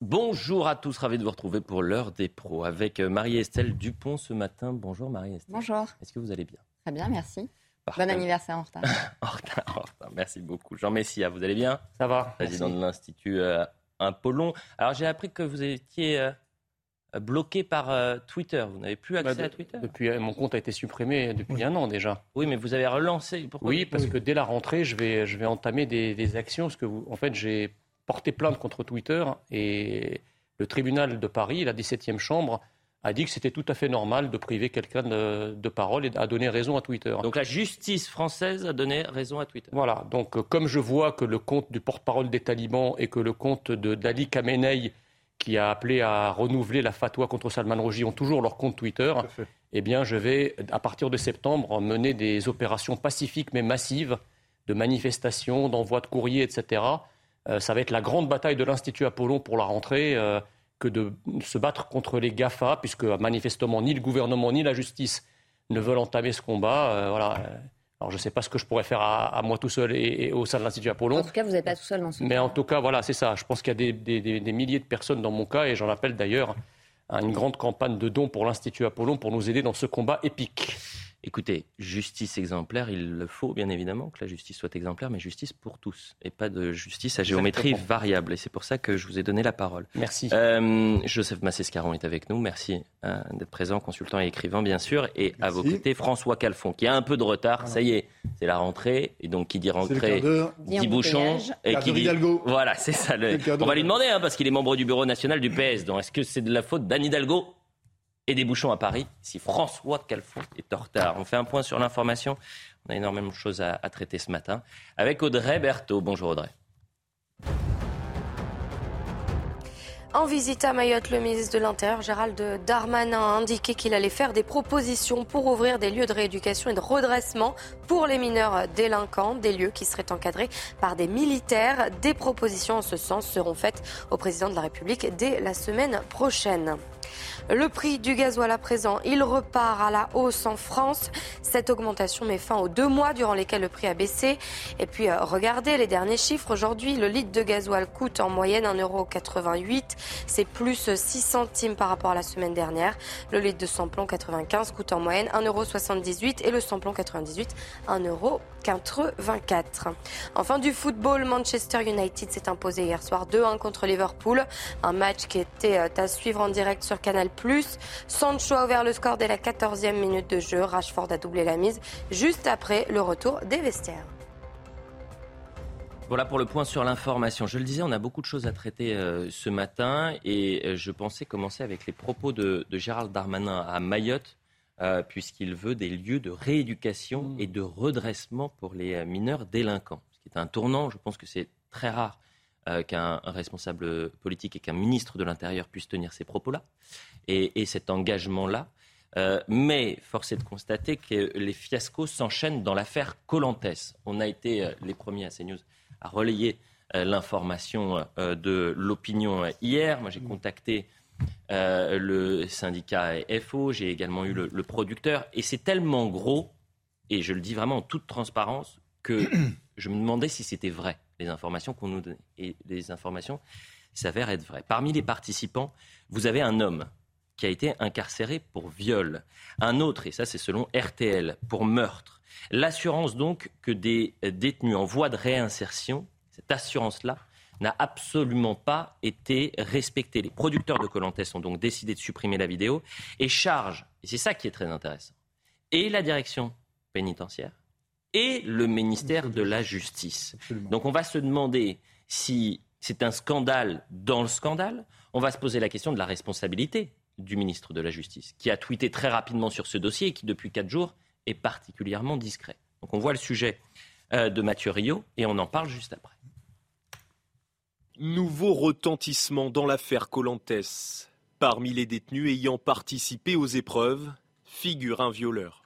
Bonjour à tous, ravi de vous retrouver pour l'heure des pros avec euh, Marie-Estelle Dupont ce matin. Bonjour Marie-Estelle. Bonjour. Est-ce que vous allez bien? Très bien, merci. Parfait. Bon anniversaire en retard. en retard, en retard. Merci beaucoup. Jean Messia, vous allez bien? Ça va. Président merci. de l'Institut euh, Apollon. Alors j'ai appris que vous étiez euh, bloqué par euh, Twitter. Vous n'avez plus accès Bah, de- à Twitter? Depuis, euh, mon compte a été supprimé depuis un an déjà. Oui, mais vous avez relancé. Pourquoi Oui, parce que dès la rentrée, je vais, je vais entamer des, des actions. Parce que, vous- en fait, j'ai porté plainte contre Twitter et le tribunal de Paris, la 17e chambre, a dit que c'était tout à fait normal de priver quelqu'un de, de parole et a donné raison à Twitter. Donc la justice française a donné raison à Twitter. Voilà, donc euh, comme je vois que le compte du porte-parole des talibans et que le compte de d'Ali Khamenei, qui a appelé à renouveler la fatwa contre Salman Rushdie, ont toujours leur compte Twitter, eh bien je vais, à partir de septembre, mener des opérations pacifiques mais massives de manifestations, d'envoi de courriers, etc. Euh, ça va être la grande bataille de l'Institut Apollon pour la rentrée. euh, que de se battre contre les GAFA, puisque manifestement ni le gouvernement ni la justice ne veulent entamer ce combat. Euh, voilà. Alors je ne sais pas ce que je pourrais faire à, à moi tout seul et, et au sein de l'Institut En Apollon. tout cas, vous n'êtes pas tout seul dans ce Mais en tout cas, voilà, c'est ça. Je pense qu'il y a des, des- des- des milliers de personnes dans mon cas, et j'en appelle d'ailleurs à une grande campagne de dons pour l'Institut Apollon pour nous aider dans ce combat épique. Écoutez, justice exemplaire, il le faut bien évidemment que la justice soit exemplaire, mais justice pour tous et pas de justice à géométrie Exactement. variable. Et c'est pour ça que je vous ai donné la parole. Merci. Euh, Joseph Massescaron est avec nous. Merci euh, d'être présent, consultant et écrivain, bien sûr. Et à vos côtés, François Calfon, qui a un peu de retard. Ça y est, c'est la rentrée. Et donc, qui dit rentrée, dit bouchon. Et qui dit. Hidalgo. Voilà, c'est ça. le- On va lui demander, hein, parce qu'il est membre du bureau national du PS. Donc, est-ce que c'est de la faute d'Anne Hidalgo? Et des bouchons à Paris si François Calfon est en retard On fait un point sur l'information. On a énormément de choses à, à traiter ce matin. Avec Audrey Berthaud. Bonjour Audrey. En visite à Mayotte, le ministre de l'Intérieur, Gérald Darmanin, a indiqué qu'il allait faire des propositions pour ouvrir des lieux de rééducation et de redressement pour les mineurs délinquants, des lieux qui seraient encadrés par des militaires. Des propositions en ce sens seront faites au président de la République dès la semaine prochaine. Le prix du gasoil à présent, il repart à la hausse en France. Cette augmentation met fin aux deux mois durant lesquels le prix a baissé. Et puis, euh, regardez les derniers chiffres. Aujourd'hui, le litre de gasoil coûte en moyenne 1,88€. C'est plus 6 centimes par rapport à la semaine dernière. Le litre de samplon 95 coûte en moyenne 1,78€ et le samplon 98 1,84€. Enfin, du football, Manchester United s'est imposé hier soir 2-1 contre Liverpool. Un match qui était euh, à suivre en direct sur Canal+. Sancho a ouvert le score dès la 14e minute de jeu. Rashford a doublé la mise juste après le retour des vestiaires. Voilà pour le point sur l'information. Je le disais, on a beaucoup de choses à traiter euh, ce matin et euh, je pensais commencer avec les propos de, de Gérald Darmanin à Mayotte, euh, puisqu'il veut des lieux de rééducation et de redressement pour les mineurs délinquants. Ce qui est un tournant, je pense que c'est très rare euh, qu'un un responsable politique et qu'un ministre de l'Intérieur puisse tenir ces propos-là et, et cet engagement-là. Euh, mais force est de constater que les fiascos s'enchaînent dans l'affaire Colantès. On a été euh, les premiers à CNews à relayer l'information de l'opinion hier. Moi, j'ai contacté le syndicat FO, j'ai également eu le, le producteur, et c'est tellement gros, et je le dis vraiment en toute transparence, que je me demandais si c'était vrai, les informations qu'on nous donnait. Et les informations s'avèrent être vraies. Parmi les participants, vous avez un homme qui a été incarcéré pour viol, un autre, et ça c'est selon RTL, pour meurtre. L'assurance donc que des détenus en voie de réinsertion, cette assurance-là, n'a absolument pas été respectée. Les producteurs de Colantes ont donc décidé de supprimer la vidéo et chargent, et c'est ça qui est très intéressant, et la direction pénitentiaire et le ministère de la Justice. Donc on va se demander si c'est un scandale dans le scandale. On va se poser la question de la responsabilité du ministre de la Justice, qui a tweeté très rapidement sur ce dossier et qui, depuis quatre jours, est particulièrement discret. Donc on voit le sujet euh, de Mathieu Rio et on en parle juste après. Nouveau retentissement dans l'affaire Colantes. Parmi les détenus ayant participé aux épreuves, figure un violeur.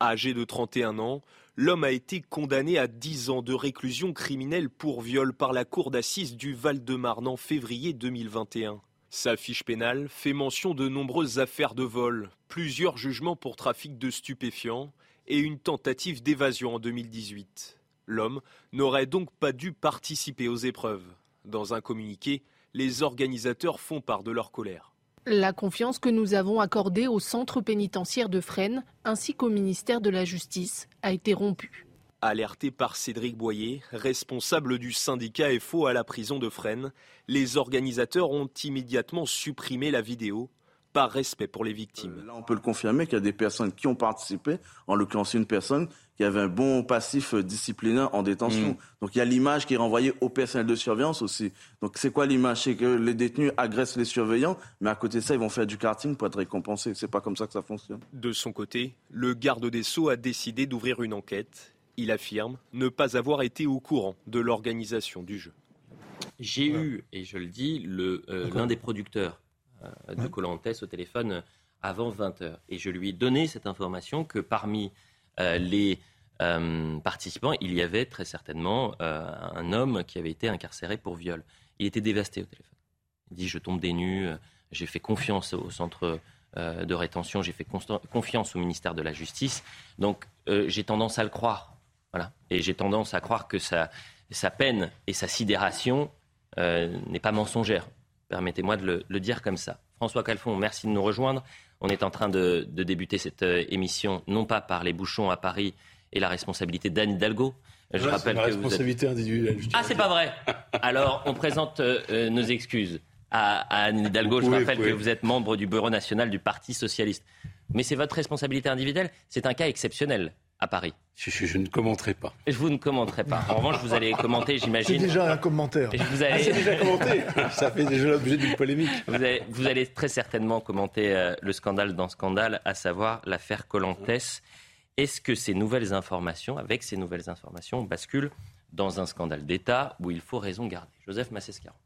Âgé de 31 ans, l'homme a été condamné à 10 ans de réclusion criminelle pour viol par la cour d'assises du Val-de-Marne en février 2021. Sa fiche pénale fait mention de nombreuses affaires de vol, plusieurs jugements pour trafic de stupéfiants et une tentative d'évasion en 2018. L'homme n'aurait donc pas dû participer aux épreuves. Dans un communiqué, les organisateurs font part de leur colère. La confiance que nous avons accordée au centre pénitentiaire de Fresnes ainsi qu'au ministère de la Justice a été rompue. Alerté par Cédric Boyer, responsable du syndicat FO à la prison de Fresnes, les organisateurs ont immédiatement supprimé la vidéo par respect pour les victimes. Euh, là, on peut le confirmer qu'il y a des personnes qui ont participé, en l'occurrence une personne qui avait un bon passif disciplinaire en détention. Mm. Donc il y a l'image qui est renvoyée au personnel de surveillance aussi. Donc c'est quoi l'image? C'est que les détenus agressent les surveillants, mais à côté de ça, ils vont faire du karting pour être récompensés. C'est pas comme ça que ça fonctionne. De son côté, le garde des Sceaux a décidé d'ouvrir une enquête. Il affirme ne pas avoir été au courant de l'organisation du jeu. J'ai eu, et je le dis, euh, l'un des producteurs euh, de Colantes au téléphone avant 20h. Et je lui ai donné cette information que parmi euh, les euh, participants, il y avait très certainement un homme qui avait été incarcéré pour viol. Il était dévasté au téléphone. Il dit Je tombe des nues, j'ai fait confiance au centre de rétention, j'ai fait confiance au ministère de la Justice. Donc j'ai tendance à le croire. Voilà. Et j'ai tendance à croire que sa, sa peine et sa sidération n'est pas mensongère. Permettez-moi de le, dire comme ça. François Calfon, merci de nous rejoindre. On est en train de, débuter cette euh, émission, non pas par les bouchons à Paris et la responsabilité d'Anne Hidalgo. Je rappelle la responsabilité individuelle. Ah, c'est pas vrai. Alors, on présente euh, euh, nos excuses à, Anne Hidalgo. Je rappelle que vous êtes membre du Bureau national du Parti socialiste. Mais c'est votre responsabilité individuelle. C'est un cas exceptionnel à Paris je, ne commenterai pas. Vous ne commenterez pas. En revanche, vous allez commenter, j'imagine. C'est déjà un commentaire. Vous allez... Ah, c'est déjà commenté. Ça fait déjà l'objet d'une polémique. Vous allez, très certainement commenter euh, le scandale dans scandale, à savoir l'affaire Colantes. Est-ce que ces nouvelles informations, avec ces nouvelles informations, basculent dans un scandale d'État où il faut raison garder? Joseph Massescaron.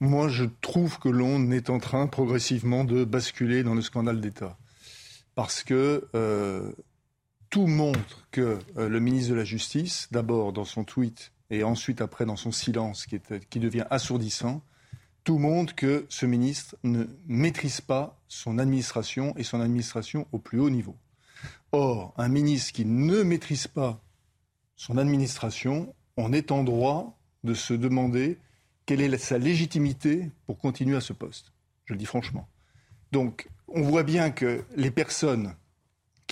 Moi, je trouve que l'on est en train progressivement de basculer dans le scandale d'État. Parce que euh, tout montre que euh, le ministre de la Justice, d'abord dans son tweet et ensuite après dans son silence qui, qui devient assourdissant, tout montre que ce ministre ne maîtrise pas son administration et son administration au plus haut niveau. Or, un ministre qui ne maîtrise pas son administration, on est en droit de se demander quelle est sa légitimité pour continuer à ce poste. Je le dis franchement. Donc, on voit bien que les personnes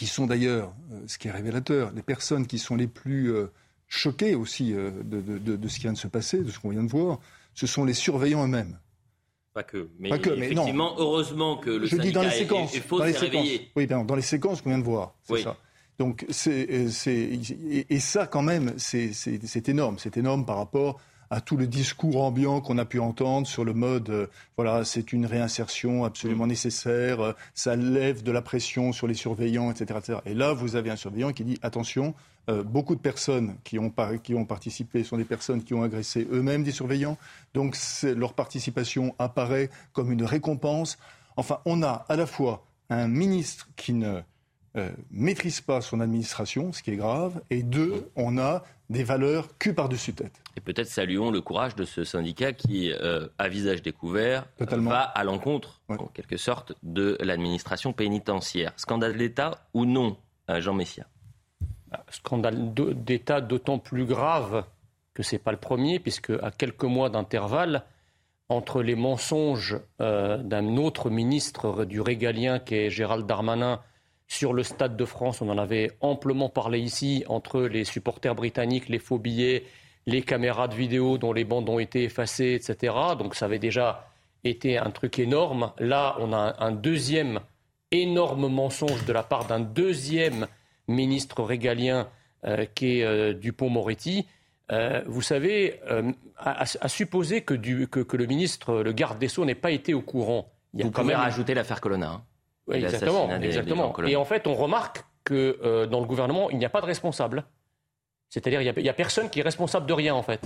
qui sont d'ailleurs, euh, ce qui est révélateur, les personnes qui sont les plus euh, choquées aussi euh, de, ce qui vient de se passer, de ce qu'on vient de voir, ce sont les surveillants eux-mêmes. Pas que, mais, effectivement, heureusement que le Je dis dans les séquences, est, dans les séquences. Oui, dans les séquences qu'on vient de voir, c'est ça. Donc, c'est, et, et, ça, quand même, c'est énorme. C'est énorme par rapport à tout le discours ambiant qu'on a pu entendre sur le mode, euh, voilà, c'est une réinsertion absolument mm. nécessaire, euh, ça lève de la pression sur les surveillants, etc., etc. Et là, vous avez un surveillant qui dit, attention, euh, beaucoup de personnes qui ont, qui ont participé sont des personnes qui ont agressé eux-mêmes des surveillants, donc leur participation apparaît comme une récompense. Enfin, on a à la fois un ministre qui ne maîtrise pas son administration, ce qui est grave, et deux, on a des valeurs que par-dessus tête. Et peut-être saluons le courage de ce syndicat qui, euh, à visage découvert, va à l'encontre, en quelque sorte, de l'administration pénitentiaire. Scandale d'État ou non, euh, Jean Messia? Bah, Scandale d'État d'autant plus grave que ce n'est pas le premier, puisque à quelques mois d'intervalle, entre les mensonges euh, d'un autre ministre du régalien qui est Gérald Darmanin sur le Stade de France. On en avait amplement parlé ici entre les supporters britanniques, les faux billets, les caméras de vidéo dont les bandes ont été effacées, etc. Donc ça avait déjà été un truc énorme. Là, on a un deuxième énorme mensonge de la part d'un deuxième ministre régalien euh, qui est euh, Dupont-Moretti. Euh, vous savez, à, supposer que, le ministre, le garde des Sceaux, n'ait pas été au courant. Il y a vous quand pouvez même... rajouter l'affaire Colonna. Hein exactement. exactement. Et en fait, on remarque que euh, dans le gouvernement, il n'y a pas de responsable. C'est-à-dire, il n'y a, personne qui est responsable de rien, en fait.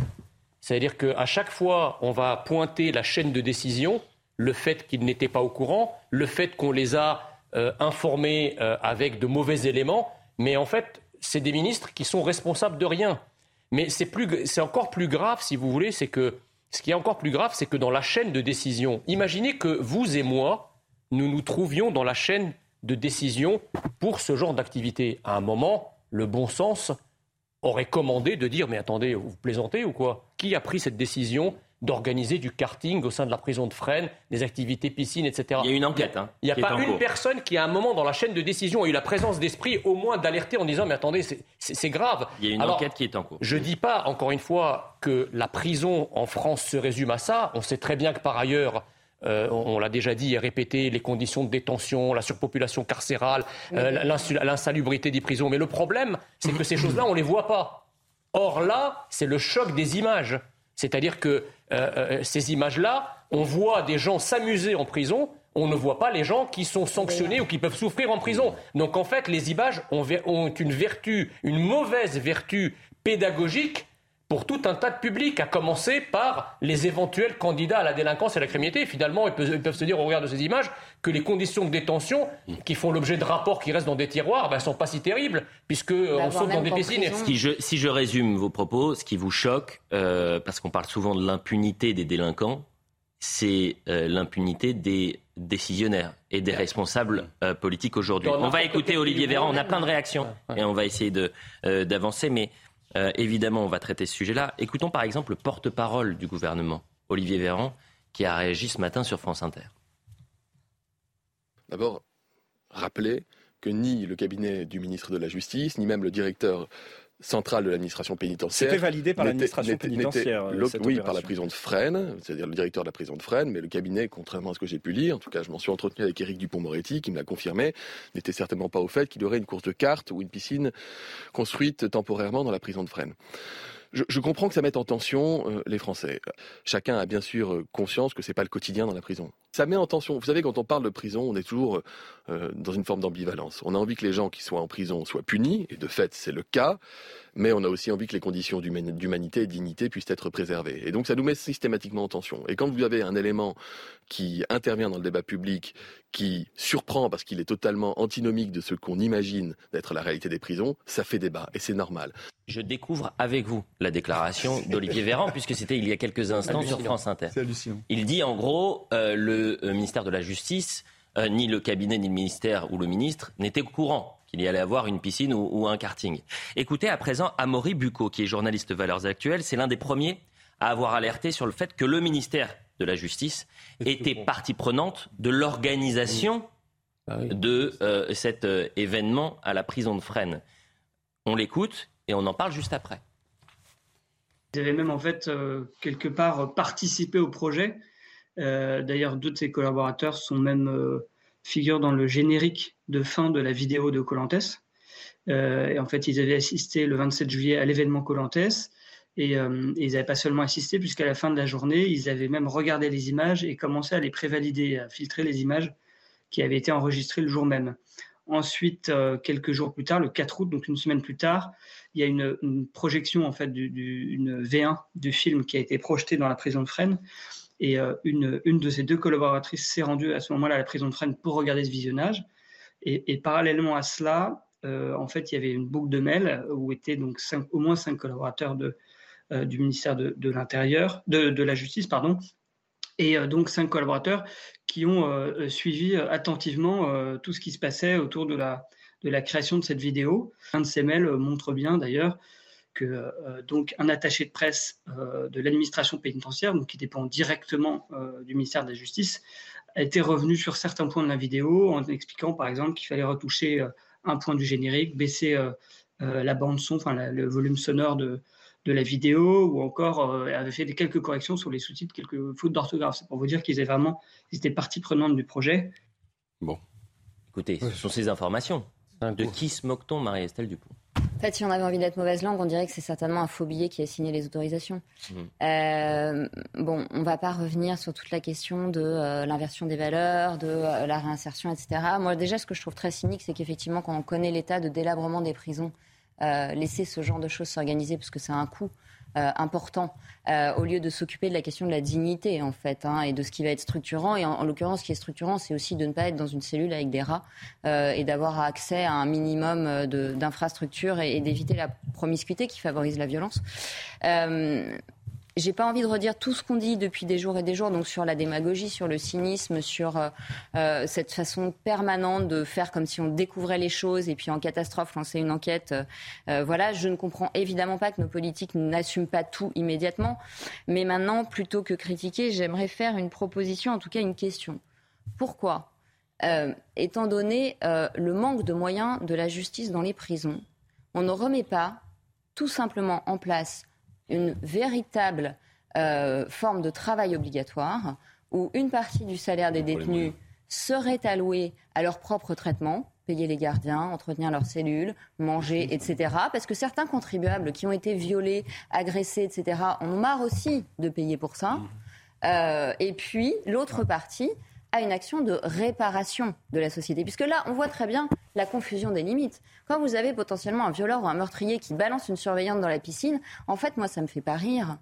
C'est-à-dire qu'à chaque fois, on va pointer la chaîne de décision, le fait qu'ils n'étaient pas au courant, le fait qu'on les a euh, informés euh, avec de mauvais éléments, mais en fait, c'est des ministres qui sont responsables de rien. Mais c'est encore plus grave, si vous voulez, c'est que ce qui est encore plus grave, c'est que dans la chaîne de décision, imaginez que vous et moi, nous nous trouvions dans la chaîne de décision pour ce genre d'activité. À un moment, le bon sens aurait commandé de dire mais attendez, vous plaisantez ou quoi? Qui a pris cette décision d'organiser du karting au sein de la prison de Fresnes, des activités piscines, etc. Il y a une enquête. Hein, il n'y a, pas une personne qui, à un moment dans la chaîne de décision, a eu la présence d'esprit au moins d'alerter en disant mais attendez, c'est grave. Il y a une enquête qui est en cours. Je ne dis pas, encore une fois, que la prison en France se résume à ça. On sait très bien que par ailleurs, euh, on, l'a déjà dit et répété, les conditions de détention, la surpopulation carcérale, euh, l'insalubrité des prisons. Mais le problème, c'est que ces choses-là, on ne les voit pas. Or là, c'est le choc des images. C'est-à-dire que euh, ces images-là, on voit des gens s'amuser en prison, on ne voit pas les gens qui sont sanctionnés ou qui peuvent souffrir en prison. Donc en fait, les images ont une vertu, une mauvaise vertu pédagogique pour tout un tas de publics, à commencer par les éventuels candidats à la délinquance et à la criminalité. finalement, ils peuvent, se dire au regard de ces images que les conditions de détention qui font l'objet de rapports qui restent dans des tiroirs ne ben, sont pas si terribles, puisqu'on on saute dans des piscines. Si je, si je résume vos propos, ce qui vous choque, euh, parce qu'on parle souvent de l'impunité des délinquants, c'est euh, l'impunité des décisionnaires et des responsables euh, politiques aujourd'hui. On va écouter Olivier Véran, on a plein de réactions et on va essayer d'avancer, mais euh, évidemment, on va traiter ce sujet-là. Écoutons par exemple le porte-parole du gouvernement, Olivier Véran, qui a réagi ce matin sur France Inter. D'abord, rappeler que ni le cabinet du ministre de la Justice, ni même le directeur centrale de l'administration pénitentiaire. C'était validé par l'administration pénitentiaire. oui, par la prison de Fresnes, c'est-à-dire le directeur de la prison de Fresnes, mais le cabinet, contrairement à ce que j'ai pu lire, en tout cas je m'en suis entretenu avec Éric Dupont-Moretti, qui me l'a confirmé, n'était certainement pas au fait qu'il y aurait une course de cartes ou une piscine construite temporairement dans la prison de Fresnes. Je, comprends que ça mette en tension euh, les Français. Chacun a bien sûr euh, conscience que c'est pas le quotidien dans la prison. Ça met en tension. Vous savez, quand on parle de prison, on est toujours euh, dans une forme d'ambivalence. On a envie que les gens qui soient en prison soient punis, et de fait, c'est le cas mais on a aussi envie que les conditions d'humanité et de dignité puissent être préservées. Et donc ça nous met systématiquement en tension. Et quand vous avez un élément qui intervient dans le débat public, qui surprend parce qu'il est totalement antinomique de ce qu'on imagine d'être la réalité des prisons, ça fait débat et c'est normal. Je découvre avec vous la déclaration d'Olivier Véran, puisque c'était il y a quelques instants sur France Inter. Il dit en gros, euh, le euh, ministère de la Justice, euh, ni le cabinet, ni le ministère ou le ministre n'étaient au courant qu'il y allait avoir une piscine ou, un karting. Écoutez à présent Amaury Bucco, qui est journaliste Valeurs Actuelles. C'est l'un des premiers à avoir alerté sur le fait que le ministère de la Justice était partie prenante de l'organisation ah de euh, cet euh, événement à la prison de Fresnes. On l'écoute et on en parle juste après. Ils avaient même en fait euh, quelque part participé au projet. D'ailleurs, deux de ses collaborateurs sont même figure dans le générique de fin de la vidéo de Colantes. Euh, et en fait, ils avaient assisté le 27 juillet à l'événement Colantes. Et, euh, ils n'avaient pas seulement assisté, puisqu'à la fin de la journée, ils avaient même regardé les images et commencé à les prévalider, à filtrer les images qui avaient été enregistrées le jour même. Ensuite, euh, quelques jours plus tard, le 4 août, donc une semaine plus tard, il y a une, projection en fait du, une V1 du film qui a été projeté dans la prison de Fresnes et euh, une, une, de ces deux collaboratrices s'est rendue à ce moment-là à la prison de Fresnes pour regarder ce visionnage. Et, parallèlement à cela, euh, en fait, il y avait une boucle de mail où étaient donc au moins cinq collaborateurs de, euh, du ministère de, de l'Intérieur, de, de, la Justice, pardon, et donc cinq collaborateurs qui ont suivi attentivement tout ce qui se passait autour de la, de la création de cette vidéo. Un de ces mails montre bien d'ailleurs que euh, donc un attaché de presse euh, de l'administration pénitentiaire, donc qui dépend directement euh, du ministère de la Justice, a été revenu sur certains points de la vidéo en expliquant par exemple qu'il fallait retoucher un point du générique, baisser la bande son, enfin le volume sonore de, de la vidéo, ou encore avait fait des quelques corrections sur les sous-titres, quelques fautes d'orthographe. C'est pour vous dire qu'ils étaient vraiment, ils étaient partie prenante du projet. Bon, écoutez, ce sont ces informations. De qui se moque-t-on, Marie-Estelle Dupont fait, si on avait envie d'être mauvaise langue, on dirait que c'est certainement un faux billet qui a signé les autorisations. Mmh. Euh, bon, on ne va pas revenir sur toute la question de euh, l'inversion des valeurs, de euh, la réinsertion, etc. Moi, déjà, ce que je trouve très cynique, c'est qu'effectivement, quand on connaît l'état de délabrement des prisons, laisser ce genre de choses s'organiser, parce que c'est un coût important au lieu de s'occuper de la question de la dignité en fait hein, et de ce qui va être structurant. Et en, en l'occurrence, ce qui est structurant, c'est aussi de ne pas être dans une cellule avec des rats et d'avoir accès à un minimum d'infrastructures et, et d'éviter la promiscuité qui favorise la violence. J'ai pas envie de redire tout ce qu'on dit depuis des jours et des jours, donc sur la démagogie, sur le cynisme, sur euh, euh, cette façon permanente de faire comme si on découvrait les choses et puis en catastrophe lancer une enquête. Euh, voilà, je ne comprends évidemment pas que nos politiques n'assument pas tout immédiatement, mais maintenant, plutôt que critiquer, j'aimerais faire une proposition, en tout cas une question. Pourquoi, étant donné le manque de moyens de la justice dans les prisons, on ne remet pas tout simplement en place une véritable euh, forme de travail obligatoire où une partie du salaire des détenus serait allouée à leur propre traitement, payer les gardiens, entretenir leurs cellules, manger, etc. Parce que certains contribuables qui ont été violés, agressés, etc., en ont marre aussi de payer pour ça. Mmh. Euh, et puis, l'autre partie à une action de réparation de la société. Puisque là, on voit très bien la confusion des limites. Quand vous avez potentiellement un violeur ou un meurtrier qui balance une surveillante dans la piscine, en fait, moi, ça me fait pas rire.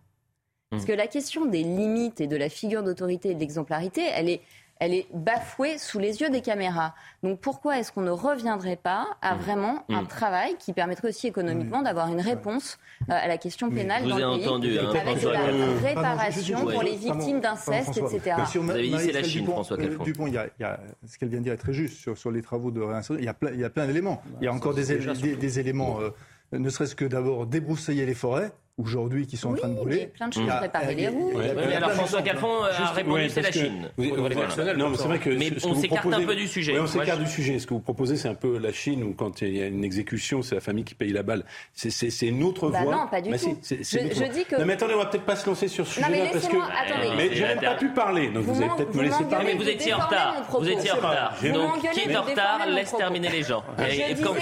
Parce mmh. que la question des limites et de la figure d'autorité et de l'exemplarité, elle est, elle est bafouée sous les yeux des caméras. Donc pourquoi est-ce qu'on ne reviendrait pas à mmh. vraiment un mmh. travail qui permettrait aussi économiquement d'avoir une réponse euh, à la question pénale dans le pays, entendu, hein, avec la réparation pour les victimes d'inceste, etc. Vous avez dit c'est la Chine, François euh, Calfon. Dupont, il y, a, il y a, ce qu'elle vient de dire est très juste sur, sur les travaux de réinsertion. Il y a plein, il y a plein d'éléments. Il y a encore des, des, des, éléments, euh, ne serait-ce que d'abord débroussailler les forêts aujourd'hui qui sont en train de brûler. Il y a plein de choses à préparer les roues. alors François Calfon a répondu, c'est la Chine. non, mais c'est vrai que mais on s'écarte un peu du sujet. Oui, on s'écarte du sujet. Ce que vous proposez, c'est un peu la Chine où quand il y a une exécution, c'est la famille qui paye la balle. C'est une autre bah voie. Non, pas du bah tout. Je, dis que. Non, mais attendez, on va peut-être pas se lancer sur ce sujet-là parce que. Mais j'ai même pas pu parler, donc vous allez peut-être me laisser parler. Mais vous étiez en retard. Vous étiez en retard. Donc qui est en retard laisse terminer les gens. Et quand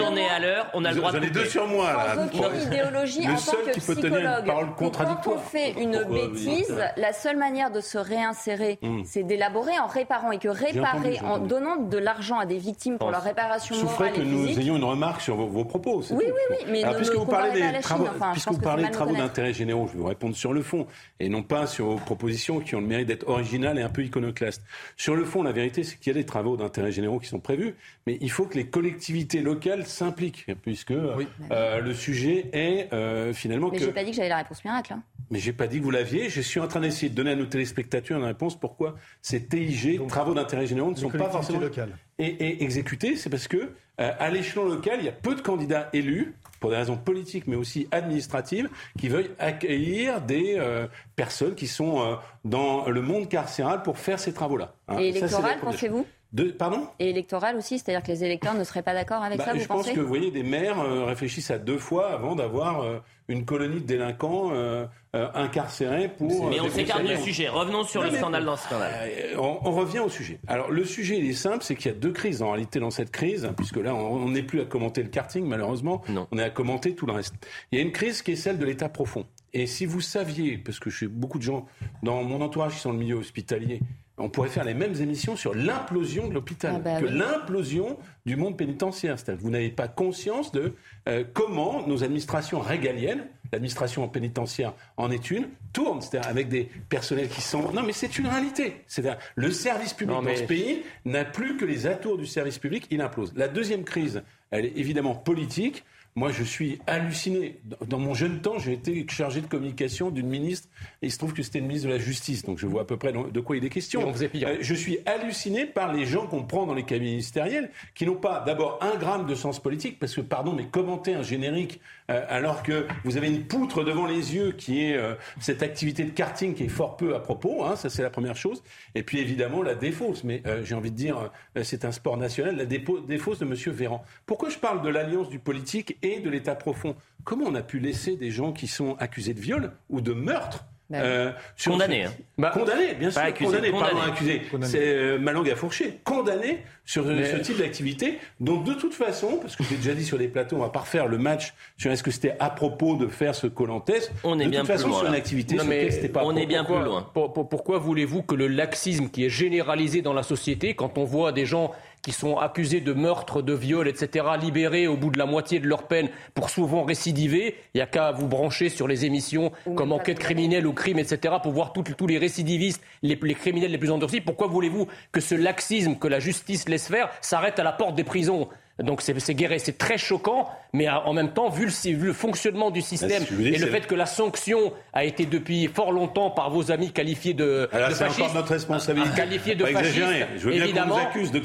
on est à l'heure, on a le droit de. J'en ai deux sur moi là. Aucune idéologie en tant que psychologue quand on fait une bêtise, la seule manière de se réinsérer, hmm. c'est d'élaborer en réparant et que réparer, en donnant de l'argent à des victimes pour leur réparation morale et que nous ayons une remarque sur vos, propos. Oui, oui, oui, mais puisque vous parlez des travaux, puisque vous parlez de travaux d'intérêt généraux, je vais vous répondre sur le fond et non pas sur vos propositions qui ont le mérite d'être originales et un peu iconoclastes. Sur le fond, la vérité, c'est qu'il y a des travaux d'intérêt généraux qui sont prévus, mais il faut que les collectivités locales s'impliquent, puisque euh, le sujet est euh, finalement mais que pas dit que j'avais la réponse miracle. Hein. Mais j'ai pas dit que vous l'aviez. Je suis en train d'essayer de donner à nos téléspectateurs une réponse pourquoi ces TIG, travaux d'intérêt général, ne sont pas forcément locales. Et, exécutés. C'est parce que euh, à l'échelon local, il y a peu de candidats élus pour des raisons politiques, mais aussi administratives, qui veulent accueillir des euh, personnes qui sont euh, dans le monde carcéral pour faire ces travaux-là. Hein. Et électoral, pensez-vous? De, pardon Et électoral aussi, c'est-à-dire que les électeurs ne seraient pas d'accord avec bah, ça, vous je pensez pense que, vous voyez, des maires réfléchissent à deux fois avant d'avoir une colonie de délinquants euh, euh, incarcérés pour. Mais on s'écarte du sujet. Revenons sur le scandale dans ce scandale. Euh, on, revient au sujet. Alors le sujet il est simple, c'est qu'il y a deux crises en réalité dans cette crise, puisque là on n'est plus à commenter le karting malheureusement, non. on est à commenter tout le reste. Il y a une crise qui est celle de l'état profond. Et si vous saviez, parce que je suis beaucoup de gens dans mon entourage qui sont dans le milieu hospitalier, on pourrait faire les mêmes émissions sur l'implosion de l'hôpital, ah bah que l'implosion du monde pénitentiaire. C'est-à-dire que vous n'avez pas conscience de euh, comment nos administrations régaliennes, l'administration pénitentiaire en est une, tournent, c'est-à-dire avec des personnels qui sont... Non mais c'est une réalité. C'est-à-dire le service public dans ce pays n'a plus que les atours du service public, il implose. La deuxième crise, elle est évidemment politique. Moi, je suis halluciné. Dans mon jeune temps, j'ai été chargé de communication d'une ministre, et il se trouve que c'était une ministre de la Justice, donc je vois à peu près de quoi il est question. Euh, je suis halluciné par les gens qu'on prend dans les cabinets ministériels, qui n'ont pas d'abord un gramme de sens politique, parce que, pardon, mais commenter un générique alors que vous avez une poutre devant les yeux qui est euh, cette activité de karting qui est fort peu à propos, hein, ça c'est la première chose. Et puis évidemment la défausse, mais j'ai envie de dire, c'est un sport national, la défausse de M. Véran. Pourquoi je parle de l'alliance du politique et de l'état profond? Comment on a pu laisser des gens qui sont accusés de viol ou de meurtre euh, condamné. Hein. Bah, condamné, bien sûr. condamné, pardon, accusé. C'est euh, ma langue à fourcher. Condamné sur ce type d'activité. Donc, de toute façon, parce que j'ai déjà dit sur des plateaux, on va pas refaire le match sur est-ce que c'était à propos de faire ce Colantès. On est de bien toute façon, plus loin, sur une activité non, mais c'était pas On est bien pourquoi, plus loin. pourquoi voulez-vous que le laxisme qui est généralisé dans la société, quand on voit des gens qui sont accusés de meurtre, de viol, etc., libérés au bout de la moitié de leur peine pour souvent récidiver. Il n'y a qu'à vous brancher sur les émissions comme enquête criminelle ou crime, etc., pour voir tous les récidivistes, les, les, criminels les plus endurcis. Pourquoi voulez-vous que ce laxisme que la justice laisse faire s'arrête à la porte des prisons? Donc c'est guéri, c'est très choquant, mais en même temps, vu le, fonctionnement du système et le fait que la sanction a été depuis fort longtemps par vos amis qualifiés de, Alors, de fascistes, encore notre responsabilité. Qualifiés de fascistes, Je veux évidemment. accuse de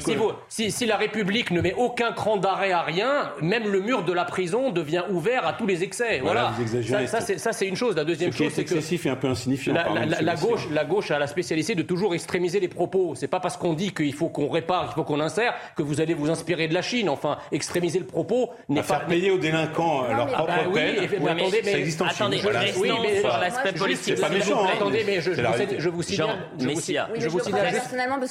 si, si, la République ne met aucun cran d'arrêt à rien, même le mur de la prison devient ouvert à tous les excès. Voilà. ça, ça c'est une chose. La deuxième chose, c'est que excessif et un peu insignifiant. La, gauche, la gauche a la spécialité de toujours extrémiser les propos. C'est pas parce qu'on dit qu'il faut qu'on répare, qu'il faut qu'on insère, que vous allez vous inspirer de la Chine enfin, extrémiser le propos n'est pas. Faire payer aux délinquants leur propre bah, oui, peine. Mais, attendez, mais, ça existe en attendez, Chine. Voilà. Oui, mais sur l'aspect politique. C'est pas méchant. Hein. Attendez, mais je, je, vous signale, je vous, je vous signale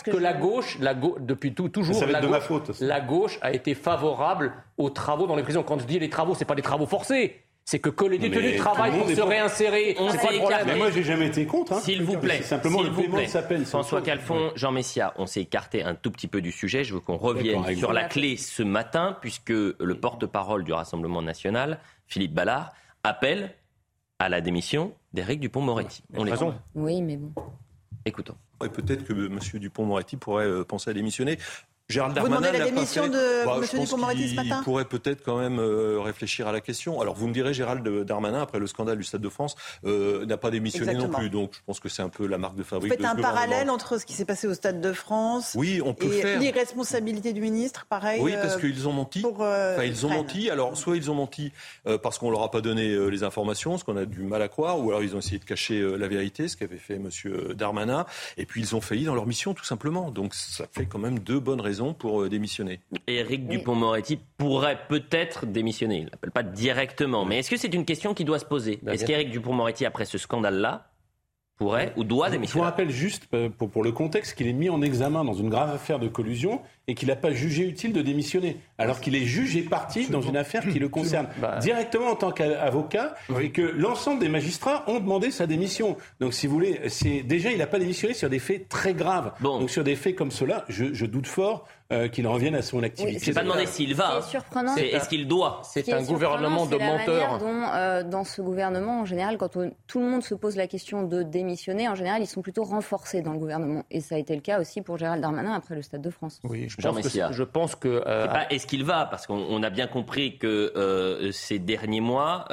que, la gauche, la gauche, depuis tout, toujours, la gauche, la gauche a été favorable aux travaux dans les prisons. Quand je dis les travaux, c'est pas des travaux forcés c'est que, que les détenus travaillent pour se réinsérer. On pas le Mais moi, j'ai jamais été contre. Hein. S'il vous plaît. simplement le paiement de sa peine. François Calfon, Jean Messia, on s'est écarté un tout petit peu du sujet. Je veux qu'on revienne sur la clé ce matin, puisque le porte-parole du Rassemblement national, Philippe Ballard, appelle à la démission d'Éric Dupont-Moretti. On les raison. Oui, mais bon. Écoutons. Peut-être que M. Dupont-Moretti pourrait euh, penser à démissionner. Gérald Darmanin vous demandez la démission de bah, M. Dupond-Moretti ce matin Il pourrait peut-être quand même euh, réfléchir à la question. Alors vous me direz, Gérald Darmanin, après le scandale du Stade de France, euh, n'a pas démissionné non plus. Donc je pense que c'est un peu la marque de fabrique. Vous faites un parallèle entre ce qui s'est passé au Stade de France oui, on peut et l'irresponsabilité du ministre, pareil. Oui, parce euh, qu'ils ont menti. enfin, ils ont menti. Alors soit ils ont menti parce qu'on leur a pas donné les informations, ce qu'on a du mal à croire, ou alors ils ont essayé de cacher la vérité, ce qu'avait fait M. Darmanin. Et puis ils ont failli dans leur mission, tout simplement. Donc ça fait quand même deux bonnes raisons pour démissionner. Éric Dupont-Moretti pourrait peut-être démissionner. Il l'appelle pas directement. Mais est-ce que c'est une question qui doit se poser? Bah, Est-ce qu'Éric Dupont-Moretti, après ce scandale-là, pourrait ou doit démissionner. Je vous rappelle juste, euh, pour, le contexte, qu'il est mis en examen dans une grave affaire de collusion et qu'il n'a pas jugé utile de démissionner, alors qu'il est jugé parti dans une affaire qui le concerne bah. directement en tant qu'avocat et que l'ensemble des magistrats ont demandé sa démission. Donc, si vous voulez, c'est déjà il n'a pas démissionné sur des faits très graves. Donc, sur des faits comme cela, je doute fort euh, qu'il revienne à son activité. Oui, je pas demandé s'il va. C'est surprenant. Est-ce qu'il doit C'est un gouvernement de menteurs. Dont, euh, dans ce gouvernement, en général, quand tout le monde se pose la question de démissionner, en général, ils sont plutôt renforcés dans le gouvernement. Et ça a été le cas aussi pour Gérald Darmanin après le Stade de France. Oui, je pense que, je pense que euh, est-ce qu'il va Parce qu'on a bien compris que ces derniers mois,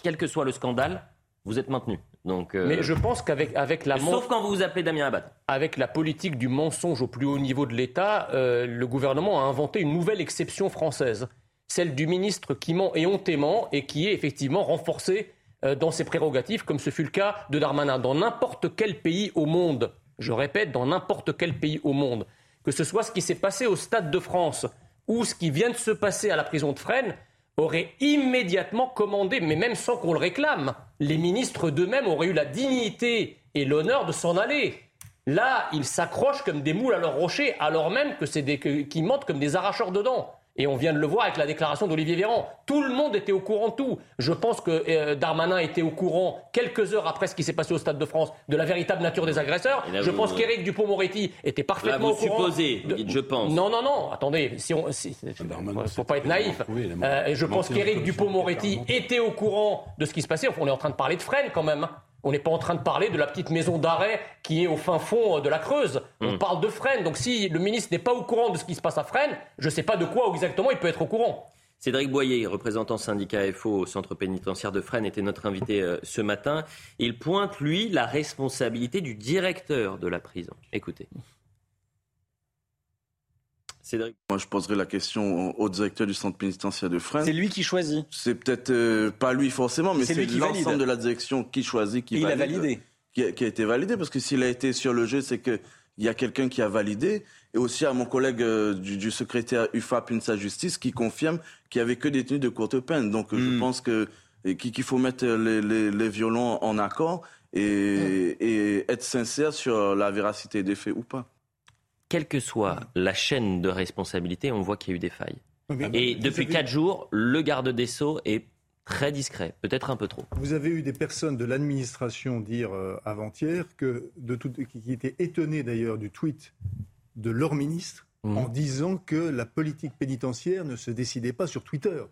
quel que soit le scandale, vous êtes maintenu. Donc, euh, Mais je pense qu'avec avec la sauf quand vous vous appelez Damien Abad. Avec la politique du mensonge au plus haut niveau de l'État, euh, le gouvernement a inventé une nouvelle exception française, celle du ministre qui ment éhontément et qui est effectivement renforcé euh, dans ses prérogatives, comme ce fut le cas de Darmanin. Dans n'importe quel pays au monde, je répète, dans n'importe quel pays au monde, que ce soit ce qui s'est passé au Stade de France ou ce qui vient de se passer à la prison de Fresnes, aurait immédiatement commandé, mais même sans qu'on le réclame, les ministres d'eux-mêmes auraient eu la dignité et l'honneur de s'en aller. Là, ils s'accrochent comme des moules à leur rocher, alors même que c'est qu'ils mentent comme des arracheurs de dents. Et on vient de le voir avec la déclaration d'Olivier Véran. Tout le monde était au courant de tout. Je pense que euh, Darmanin était au courant, quelques heures après ce qui s'est passé au Stade de France, de la véritable nature des agresseurs. je pense qu'Éric Dupont-Moretti était parfaitement au courant. supposez, je pense. Non, non, non. Attendez, si on, si, faut pas être naïf. Euh, je pense qu'Éric Dupont-Moretti était au courant de ce qui se passait. On est en train de parler de Fresnes quand même. On n'est pas en train de parler de la petite maison d'arrêt qui est au fin fond de la Creuse. On hmm. parle de Fresnes. Donc si le ministre n'est pas au courant de ce qui se passe à Fresnes, je ne sais pas de quoi exactement il peut être au courant. Cédric Boyer, représentant syndicat FO au centre pénitentiaire de Fresnes, était notre invité euh, ce matin. Il pointe, lui, la responsabilité du directeur de la prison. Écoutez. Moi, je poserai la question au directeur du centre pénitentiaire de Fresnes. C'est lui qui choisit. C'est peut-être euh, pas lui forcément, mais c'est l'ensemble de la direction qui choisit, qui Et valide, Il a validé. Qui a, été validé, parce que s'il a été sur le jeu, c'est qu'il y a quelqu'un qui a validé. Et aussi à mon collègue euh, du, secrétaire UFAP, UNSA Justice, qui confirme qu'il n'y avait que des détenus de courte peine. Donc je hmm. pense que qu'il faut mettre les, violons en accord et, hmm. et être sincère sur la véracité des faits ou pas quelle que soit la chaîne de responsabilité, on voit qu'il y a eu des failles. Et depuis quatre jours, le garde des Sceaux est très discret, peut-être un peu trop. Vous avez eu des personnes de l'administration dire euh, avant-hier que de tout, qui étaient étonnées d'ailleurs du tweet de leur ministre mmh. en disant que la politique pénitentiaire ne se décidait pas sur Twitter.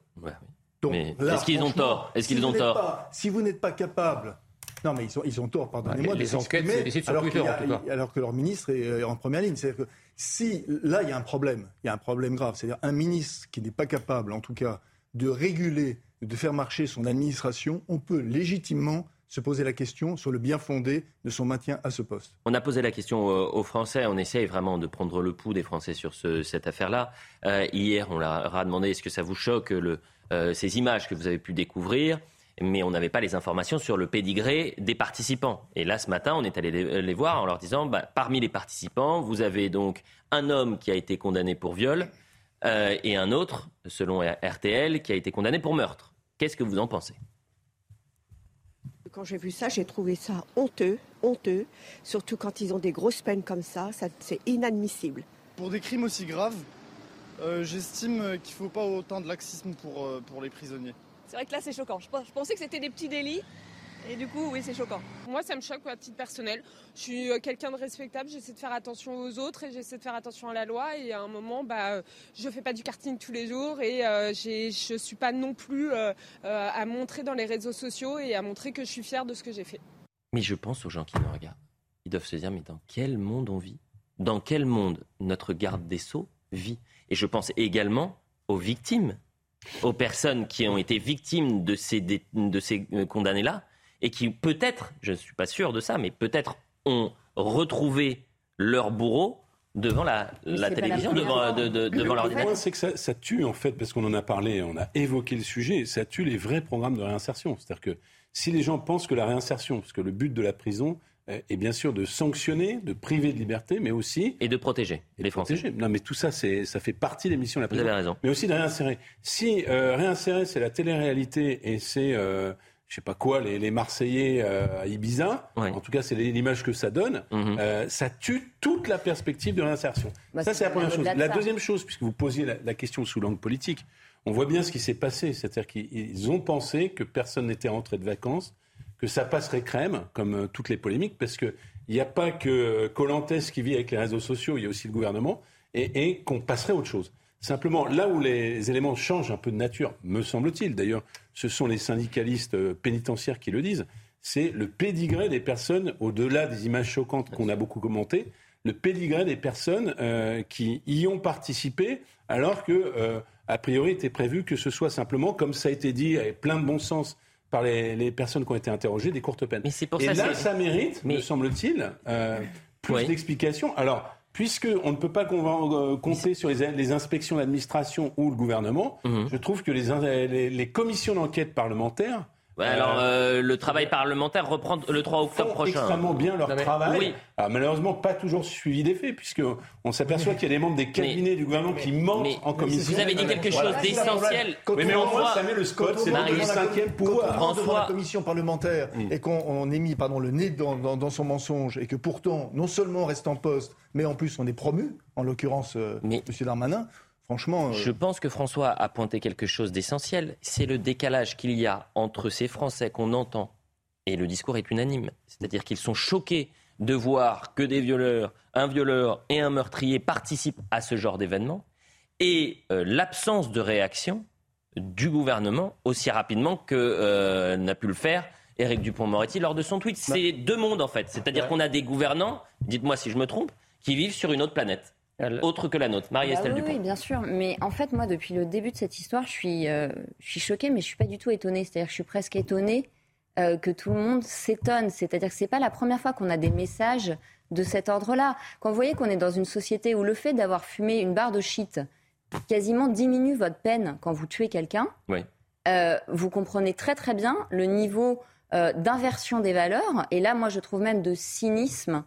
est-ce qu'ils ont tort? Est-ce qu'ils ont tort? Si vous n'êtes pas capable non, mais ils ont, ils ont tort, pardonnez-moi. les enquêtes, c'est sur Twitter, Alors que leur ministre est en première ligne. C'est-à-dire que si, là, il y a un problème, il y a un problème grave. C'est-à-dire un ministre qui n'est pas capable, en tout cas, de réguler, de faire marcher son administration, on peut légitimement se poser la question sur le bien fondé de son maintien à ce poste. On a posé la question aux Français, on essaye vraiment de prendre le pouls des Français sur cette affaire-là. Euh, hier, on leur a demandé est-ce que ça vous choque le, euh, ces images que vous avez pu découvrir? Mais on n'avait pas les informations sur le pédigré des participants. Et là, ce matin, on est allé les, voir en leur disant, bah, parmi les participants, vous avez donc un homme qui a été condamné pour viol euh, et un autre, selon RTL, qui a été condamné pour meurtre. Qu'est-ce que vous en pensez? Quand j'ai vu ça, j'ai trouvé ça honteux, honteux, surtout quand ils ont des grosses peines comme ça, c'est inadmissible. Pour des crimes aussi graves, euh, j'estime qu'il ne faut pas autant de laxisme pour, euh, pour les prisonniers. C'est vrai que là c'est choquant. Je pensais que c'était des petits délits et du coup, oui, c'est choquant. Moi, ça me choque à titre personnel. Je suis euh, quelqu'un de respectable, j'essaie de faire attention aux autres et j'essaie de faire attention à la loi. Et à un moment, bah, euh, je fais pas du karting tous les jours et euh, je suis pas non plus à montrer dans les réseaux sociaux et à montrer que je suis fière de ce que j'ai fait. Mais je pense aux gens qui me regardent. Ils doivent se dire, mais dans quel monde on vit? Dans quel monde notre garde des Sceaux vit? Et je pense également aux victimes, aux personnes qui ont été victimes de ces, de ces condamnés-là et qui peut-être, je ne suis pas sûr de ça, mais peut-être ont retrouvé leur bourreau devant la, télévision, devant, devant l'ordinateur. Le point, c'est que ça, ça, tue, en fait, parce qu'on en a parlé, on a évoqué le sujet, ça tue les vrais programmes de réinsertion. C'est-à-dire que si les gens pensent que la réinsertion, parce que le but de la prison euh, est bien sûr de sanctionner, de priver de liberté, mais aussi... Et de protéger et les Français. Protéger. Non, mais tout ça, ça fait partie des missions de la prison. Vous avez raison. Mais aussi de réinsérer. Si euh, réinsérer, c'est la télé-réalité et c'est... Euh, je sais pas quoi, les, Marseillais euh, à Ibiza. En tout cas, c'est l'image que ça donne. Mhm. Euh, ça tue toute la perspective de réinsertion. Bah, ça, c'est la première chose. La deuxième chose, puisque vous posiez la, question sous l'angle politique, on voit bien ce qui s'est passé. C'est-à-dire qu'ils ont pensé que personne n'était rentré de vacances, que ça passerait crème, comme euh, toutes les polémiques, parce qu'il n'y a pas que Colantes qui vit avec les réseaux sociaux, il y a aussi le gouvernement, et, qu'on passerait autre chose. Simplement, là où les éléments changent un peu de nature, me semble-t-il, d'ailleurs, ce sont les syndicalistes euh, pénitentiaires qui le disent, c'est le pédigré des personnes, au-delà des images choquantes qu'on a beaucoup commentées, le pédigré des personnes euh, qui y ont participé, alors que, euh, a priori, était prévu que ce soit simplement, comme ça a été dit, avec plein de bon sens par les, personnes qui ont été interrogées, des courtes peines. Et là, ça mérite, me semble-t-il, plus d'explications. Alors, puisqu'on ne peut pas euh, compter sur les, inspections d'administration ou le gouvernement, mhm. je trouve que les commissions d'enquête parlementaires alors, euh, le travail parlementaire reprend le 3 octobre prochain. extrêmement bien leur travail. Oui. malheureusement, pas toujours suivi des faits, puisqu'on s'aperçoit qu'il y a des membres des cabinets du gouvernement qui mentent en commission. Vous avez dit quelque chose d'essentiel. Mais, mais moins, ça met le Scott, c'est le cinquième pouvoir. Quand on devant la commission parlementaire mm. et qu'on est mis pardon, le nez dans, dans, son mensonge et que pourtant, non seulement on reste en poste, mais en plus on est promu, en l'occurrence euh, M. Darmanin, Franchement. Euh, Je pense que François a pointé quelque chose d'essentiel. C'est le décalage qu'il y a entre ces Français qu'on entend, et le discours est unanime, c'est-à-dire qu'ils sont choqués de voir que des violeurs, un violeur et un meurtrier participent à ce genre d'événement, et euh, l'absence de réaction du gouvernement aussi rapidement que euh, n'a pu le faire Éric Dupont-Moretti lors de son tweet. Bah. C'est deux mondes en fait, c'est-à-dire qu'on a des gouvernants, dites-moi si je me trompe, qui vivent sur une autre planète autre que la nôtre. Marie-Estelle bah oui, Oui, bien sûr. Mais en fait, moi, depuis le début de cette histoire, je suis, euh, je suis choquée, mais je suis pas du tout étonnée. C'est-à-dire que je suis presque étonnée euh, que tout le monde s'étonne. C'est-à-dire que c'est pas la première fois qu'on a des messages de cet ordre-là. Quand vous voyez qu'on est dans une société où le fait d'avoir fumé une barre de shit quasiment diminue votre peine quand vous tuez quelqu'un, oui. euh, vous comprenez très très bien le niveau euh, d'inversion des valeurs. Et là, moi, je trouve même de cynisme,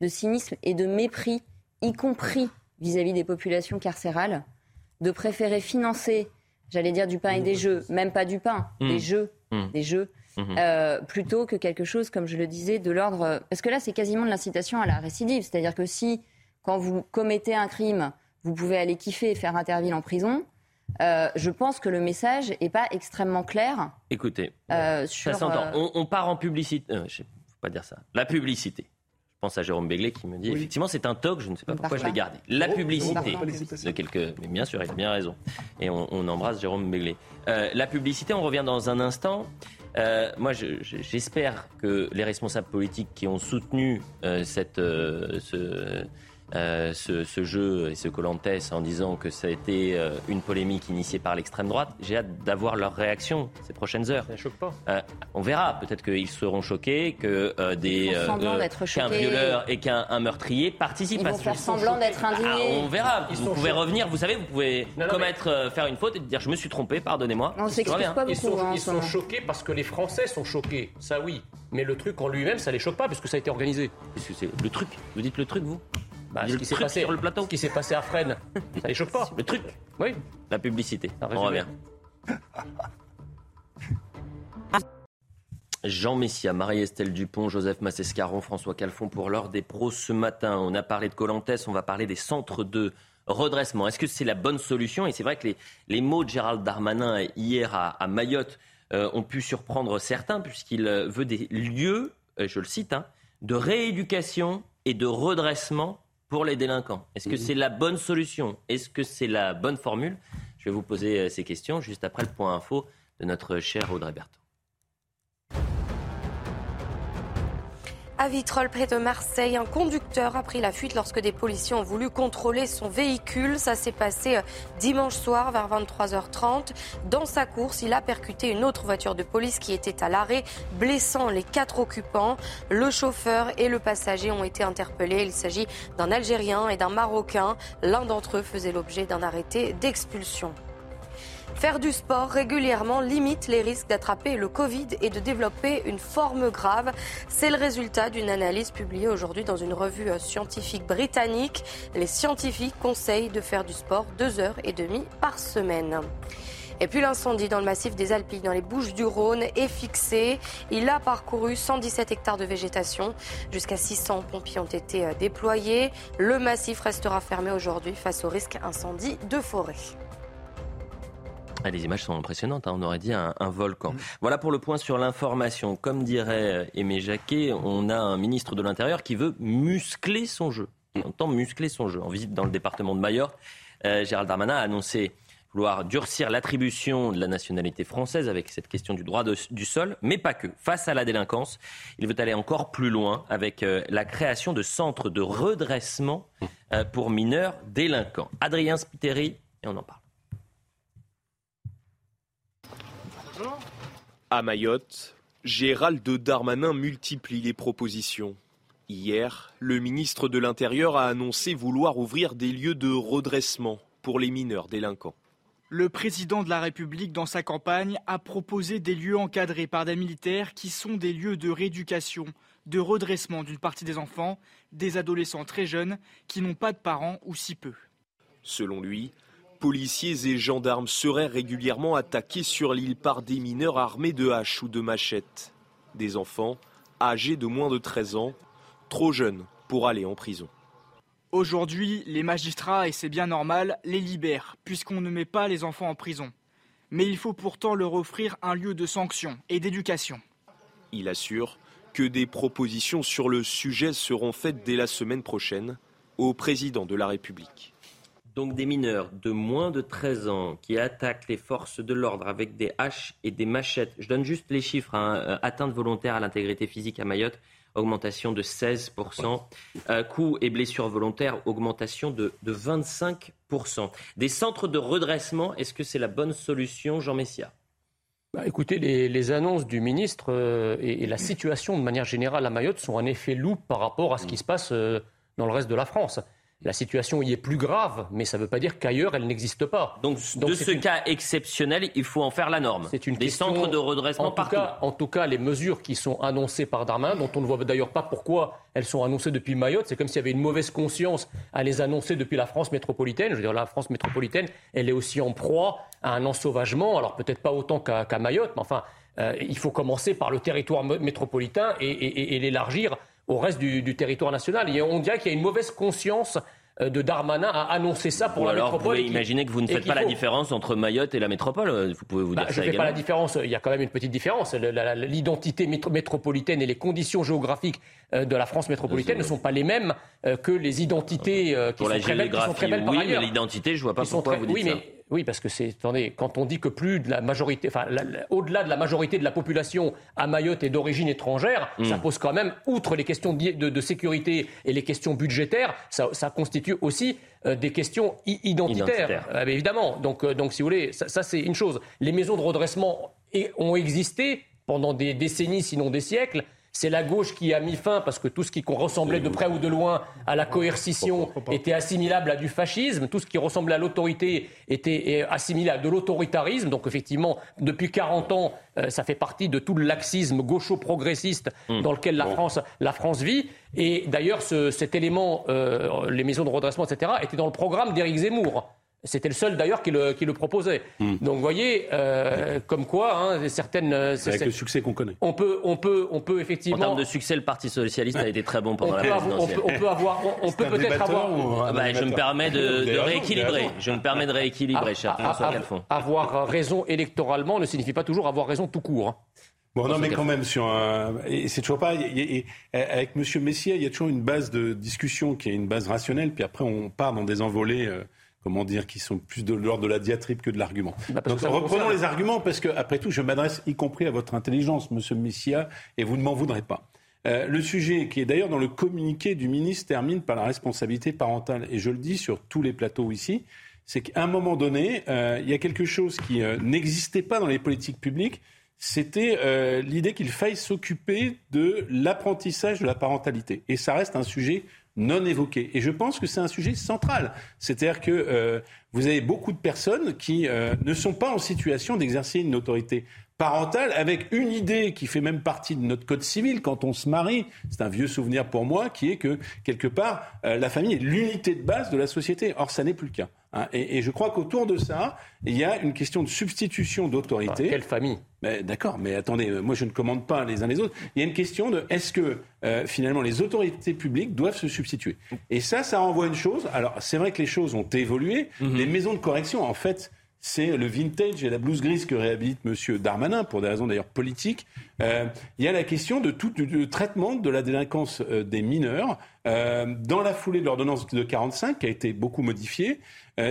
de cynisme et de mépris y compris vis-à-vis des populations carcérales, de préférer financer, j'allais dire du pain et des jeux, même pas du pain, mmh. des jeux, mmh. des jeux, mmh. Euh, plutôt que quelque chose, comme je le disais, de l'ordre. Parce que là, c'est quasiment de l'incitation à la récidive. C'est-à-dire que si, quand vous commettez un crime, vous pouvez aller kiffer et faire interville en prison, euh, je pense que le message n'est pas extrêmement clair. Écoutez, euh, ça s'entend. On, part en publicité. je ne faut pas dire ça. La publicité pense à Jérôme Béglé qui me dit effectivement c'est un toc, je ne sais pas pourquoi je l'ai gardé. La publicité de quelques, mais bien sûr, il a bien raison. Et on, embrasse Jérôme Béglé. Euh, la publicité, on revient dans un instant. Euh, moi, j'espère que les responsables politiques qui ont soutenu euh, cette, ce, euh, ce, jeu et ce Colantes en disant que ça a été euh, une polémique initiée par l'extrême droite. J'ai hâte d'avoir leur réaction ces prochaines heures. Ça ne choque pas. Euh, on verra. Peut-être qu'ils seront choqués que des qu'un violeur et qu'un meurtrier participent Ils à vont faire semblant d'être indignés. Ah, on verra. vous pouvez revenir. Vous savez, vous pouvez commettre, faire une faute et dire je me suis trompé, pardonnez-moi. On s'excuse pas beaucoup. Ils sont, hein, ils sont choqués parce que les Français sont choqués. Ça oui. Mais le truc en lui-même, ça les choque pas parce que ça a été organisé. que c'est le truc Vous dites le truc, vous? Bah, ce qui s'est passé sur le plateau. Ce qui s'est passé à Fresnes, ça les choque pas. Le truc Oui. La publicité. On revient. Jean Messia, Marie-Estelle Dupont, Joseph Massescaron, François Calfon pour l'heure des pros ce matin. On a parlé de Colantes, on va parler des centres de redressement. Est-ce que c'est la bonne solution? Et c'est vrai que les, mots de Gérald Darmanin hier à, Mayotte euh, ont pu surprendre certains puisqu'il euh, veut des lieux, euh, je le cite, hein, de rééducation et de redressement pour les délinquants. Est-ce que c'est la bonne solution? Est-ce que c'est la bonne formule? Je vais vous poser euh, ces questions juste après le point info de notre cher Audrey Berthaud. À Vitrolles, près de Marseille, un conducteur a pris la fuite lorsque des policiers ont voulu contrôler son véhicule. Ça s'est passé euh, dimanche soir vers 23h30. Dans sa course, il a percuté une autre voiture de police qui était à l'arrêt, blessant les quatre occupants. Le chauffeur et le passager ont été interpellés. Il s'agit d'un Algérien et d'un Marocain. L'un d'entre eux faisait l'objet d'un arrêté d'expulsion. Faire du sport régulièrement limite les risques d'attraper le Covid et de développer une forme grave. C'est le résultat d'une analyse publiée aujourd'hui dans une revue scientifique britannique. Les scientifiques conseillent de faire du sport deux heures et demie par semaine. Et puis l'incendie dans le massif des Alpilles, dans les Bouches du Rhône, est fixé. Il a parcouru 117 hectares de végétation. Jusqu'à 600 pompiers ont été déployés. Le massif restera fermé aujourd'hui face au risque incendie de forêt. Ah, les images sont impressionnantes, hein. on aurait dit un, volcan. Mm. Voilà pour le point sur l'information. Comme dirait euh, Aimé Jacquet, on a un ministre de l'Intérieur qui veut muscler son jeu. On entend muscler son jeu. En visite dans le département de Mayotte, euh, Gérald Darmanin a annoncé vouloir durcir l'attribution de la nationalité française avec cette question du droit du sol, mais pas que. Face à la délinquance, il veut aller encore plus loin avec euh, la création de centres de redressement mm. pour mineurs délinquants. Adrien Spiteri, et on en parle. À Mayotte, Gérald Darmanin multiplie les propositions. Hier, le ministre de l'Intérieur a annoncé vouloir ouvrir des lieux de redressement pour les mineurs délinquants. Le président de la République, dans sa campagne, a proposé des lieux encadrés par des militaires qui sont des lieux de rééducation, de redressement d'une partie des enfants, des adolescents très jeunes qui n'ont pas de parents ou si peu. Selon lui, policiers et gendarmes seraient régulièrement attaqués sur l'île par des mineurs armés de haches ou de machettes. Des enfants âgés de moins de 13 ans, trop jeunes pour aller en prison. Aujourd'hui, les magistrats, et c'est bien normal, les libèrent, puisqu'on ne met pas les enfants en prison. Mais il faut pourtant leur offrir un lieu de sanction et d'éducation. Il assure que des propositions sur le sujet seront faites dès la semaine prochaine au président de la République. Donc des mineurs de moins de 13 ans qui attaquent les forces de l'ordre avec des haches et des machettes. Je donne juste les chiffres. Hein. Euh, atteinte volontaire à l'intégrité physique à Mayotte, augmentation de 16%. Euh, coups et blessures volontaires, augmentation de, 25%. Des centres de redressement, est-ce que c'est la bonne solution, Jean Messia? Bah, écoutez, les, annonces du ministre euh, et, la situation de manière générale à Mayotte sont un effet loup par rapport à ce qui se passe dans le reste de la France. La situation y est plus grave, mais ça ne veut pas dire qu'ailleurs elle n'existe pas. Donc, de ce cas exceptionnel, il faut en faire la norme. C'est une Des centres de redressement en tout Cas, en tout cas, les mesures qui sont annoncées par Darmanin, dont on ne voit d'ailleurs pas pourquoi elles sont annoncées depuis Mayotte, c'est comme s'il y avait une mauvaise conscience à les annoncer depuis la France métropolitaine. Je veux dire, la France métropolitaine, elle est aussi en proie à un ensauvagement, alors peut-être pas autant qu'à Mayotte, mais enfin, euh, il faut commencer par le territoire métropolitain et l'élargir au reste du, territoire national. Et on dirait qu'il y a une mauvaise conscience de Darmanin à annoncer ça pour Ou la alors, métropole. Vous pouvez imaginer que vous ne faites pas la différence entre Mayotte et la métropole. Vous pouvez vous bah, dire je ça ne fais pas la différence. Il y a quand même une petite différence. L'identité métropolitaine et les conditions géographiques de la France métropolitaine ne sont pas les mêmes que les identités qui, Pour sont la très belles, qui sont très belles oui, par ailleurs. mais l'identité, je vois pas pourquoi très- vous dites oui, ça. mais oui, parce que c'est, attendez, quand on dit que plus de la majorité, enfin, au-delà de la majorité de la population à Mayotte est d'origine étrangère, Mm. ça pose quand même, outre les questions de, de- de sécurité et les questions budgétaires, ça, ça constitue aussi euh, des questions identitaires. Euh, mais évidemment. Donc, euh, donc, si vous voulez, ça, ça, c'est une chose. Les maisons de redressement ont existé pendant des décennies, sinon des siècles. C'est la gauche qui a mis fin, parce que tout ce qui ressemblait de près ou de loin à la coercition était assimilable à du fascisme, tout ce qui ressemblait à l'autorité était assimilé à de l'autoritarisme. Donc effectivement, depuis 40 ans, euh, ça fait partie de tout le laxisme gaucho-progressiste dans lequel la, France, la France vit. Et d'ailleurs, ce- cet élément, euh, les maisons de redressement, etc., était dans le programme d'Éric Zemmour. C'était le seul d'ailleurs qui le, qui le proposait. Donc vous voyez, euh, comme quoi, hein, certaines... euh, c'est- Avec le succès qu'on connaît. on peut, on peut, on peut En effectivement. termes de succès, le Parti socialiste a été très bon on pendant la peut, avoir, on présidentielle. peut- on peut avoir, on, on peut peut-être avoir, Ah bah, je me permets de, rééquilibrer. Je me permets de rééquilibrer, cher a- François a- Calfon. avoir raison électoralement ne signifie pas toujours avoir raison tout court. hein. Bon, non, mais quand même, sur un. Et c'est toujours pas. avec M. Messier, il y a toujours une base de discussion qui est une base rationnelle, puis après, on part dans des envolées. euh, Comment dire, qui sont plus de l'ordre de la diatribe que de l'argument. Bah, Donc reprenons les arguments, parce que après tout, je m'adresse y compris à votre intelligence, Monsieur Messia, et vous ne m'en voudrez pas. Euh, le sujet, qui est d'ailleurs dans le communiqué du ministre, termine par la responsabilité parentale. Et je le dis sur tous les plateaux ici, c'est qu'à un moment donné, euh, il y a quelque chose qui euh, n'existait pas dans les politiques publiques, c'était euh, l'idée qu'il faille s'occuper de l'apprentissage de la parentalité. Et ça reste un sujet non évoqué. Et je pense que c'est un sujet central. C'est-à-dire que euh, vous avez beaucoup de personnes qui euh, ne sont pas en situation d'exercer une autorité parentale avec une idée qui fait même partie de notre code civil quand on se marie. C'est un vieux souvenir pour moi qui est que quelque part euh, la famille est l'unité de base de la société. Or ça n'est plus le cas. Hein. Et, et je crois qu'autour de ça, il y a une question de substitution d'autorité. Quelle famille Mais D'accord, mais attendez, euh, moi je ne commande pas les uns les autres. Il y a une question de est-ce que euh, finalement les autorités publiques doivent se substituer? Et ça, ça renvoie à une chose. Alors c'est vrai que les choses ont évolué. Les maisons de correction, en fait, c'est le vintage et la blouse grise que réhabilite Monsieur Darmanin pour des raisons d'ailleurs politiques. Euh, il y a la question de tout le traitement de la délinquance euh, des mineurs euh, dans la foulée de l'ordonnance de 45 qui a été beaucoup modifiée.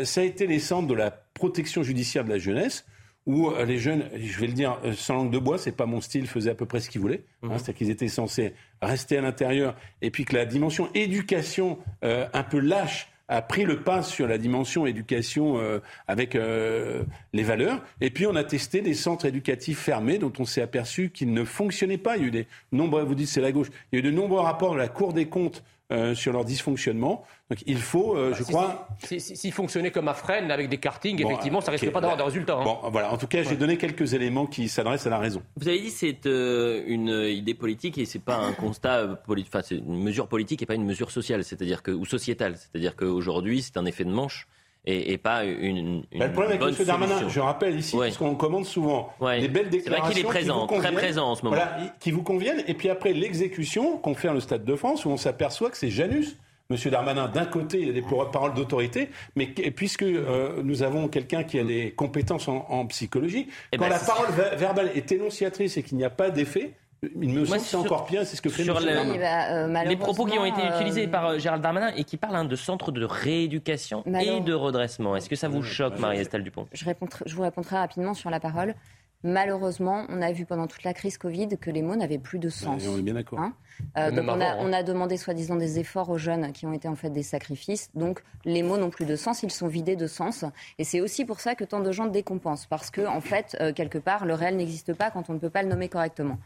Ça a été les centres de la protection judiciaire de la jeunesse où les jeunes, je vais le dire sans langue de bois, c'est pas mon style, faisaient à peu près ce qu'ils voulaient. hein, C'est-à-dire qu'ils étaient censés rester à l'intérieur et puis que la dimension éducation euh, un peu lâche a pris le pas sur la dimension éducation euh, avec euh, les valeurs. Et puis on a testé des centres éducatifs fermés dont on s'est aperçu qu'ils ne fonctionnaient pas. Il y a eu des nombreux, vous dites c'est la gauche, il y a eu de nombreux rapports de la Cour des comptes euh, sur leur dysfonctionnement. Donc il faut, euh, je Si- crois, si- si- S'il fonctionnait comme à Fresnes avec des kartings, Bon, effectivement, ça ok, risque pas d'avoir bah, de résultats. hein. Bon, voilà. En tout cas, j'ai donné quelques éléments qui s'adressent à la raison. Vous avez dit que c'est euh, une idée politique et c'est pas un constat politique, enfin c'est une mesure politique et pas une mesure sociale, c'est-à-dire que ou sociétale, c'est-à-dire qu'aujourd'hui c'est un effet de manche et, et pas une, une Bah, le problème bonne avec M. Darmanin, solution. je rappelle ici, parce qu'on commande souvent Ouais. des belles C'est vrai déclarations qu'il est présent, qui très présent en ce moment. Voilà, qui vous conviennent, et puis après l'exécution qu'on fait dans le Stade de France, où on s'aperçoit que c'est Janus. Monsieur Darmanin, d'un côté, il a des paroles d'autorité, mais que- puisque euh, nous avons quelqu'un qui a des compétences en, en psychologie, Eh quand ben, la parole ver- verbale est énonciatrice et qu'il n'y a pas d'effet, il me semble que c'est encore pire, c'est ce que fait sur le- Darmanin. Oui, bah, euh, les propos qui ont été malheureusement, utilisés euh, par euh, Gérald Darmanin et qui parlent hein, de centres de rééducation et de redressement. Est-ce que ça vous choque, Marie-Estelle Dupont? Je, réponds je vous réponds très rapidement sur la parole. Malheureusement, on a vu pendant toute la crise Covid que les mots n'avaient plus de sens. on est bien d'accord. Hein Euh, donc on, a, hein. on a demandé soi-disant des efforts aux jeunes qui ont été en fait des sacrifices. Donc les mots n'ont plus de sens, ils sont vidés de sens. Et c'est aussi pour ça que tant de gens décompensent. Parce que, en fait, euh, quelque part, le réel n'existe pas quand on ne peut pas le nommer correctement.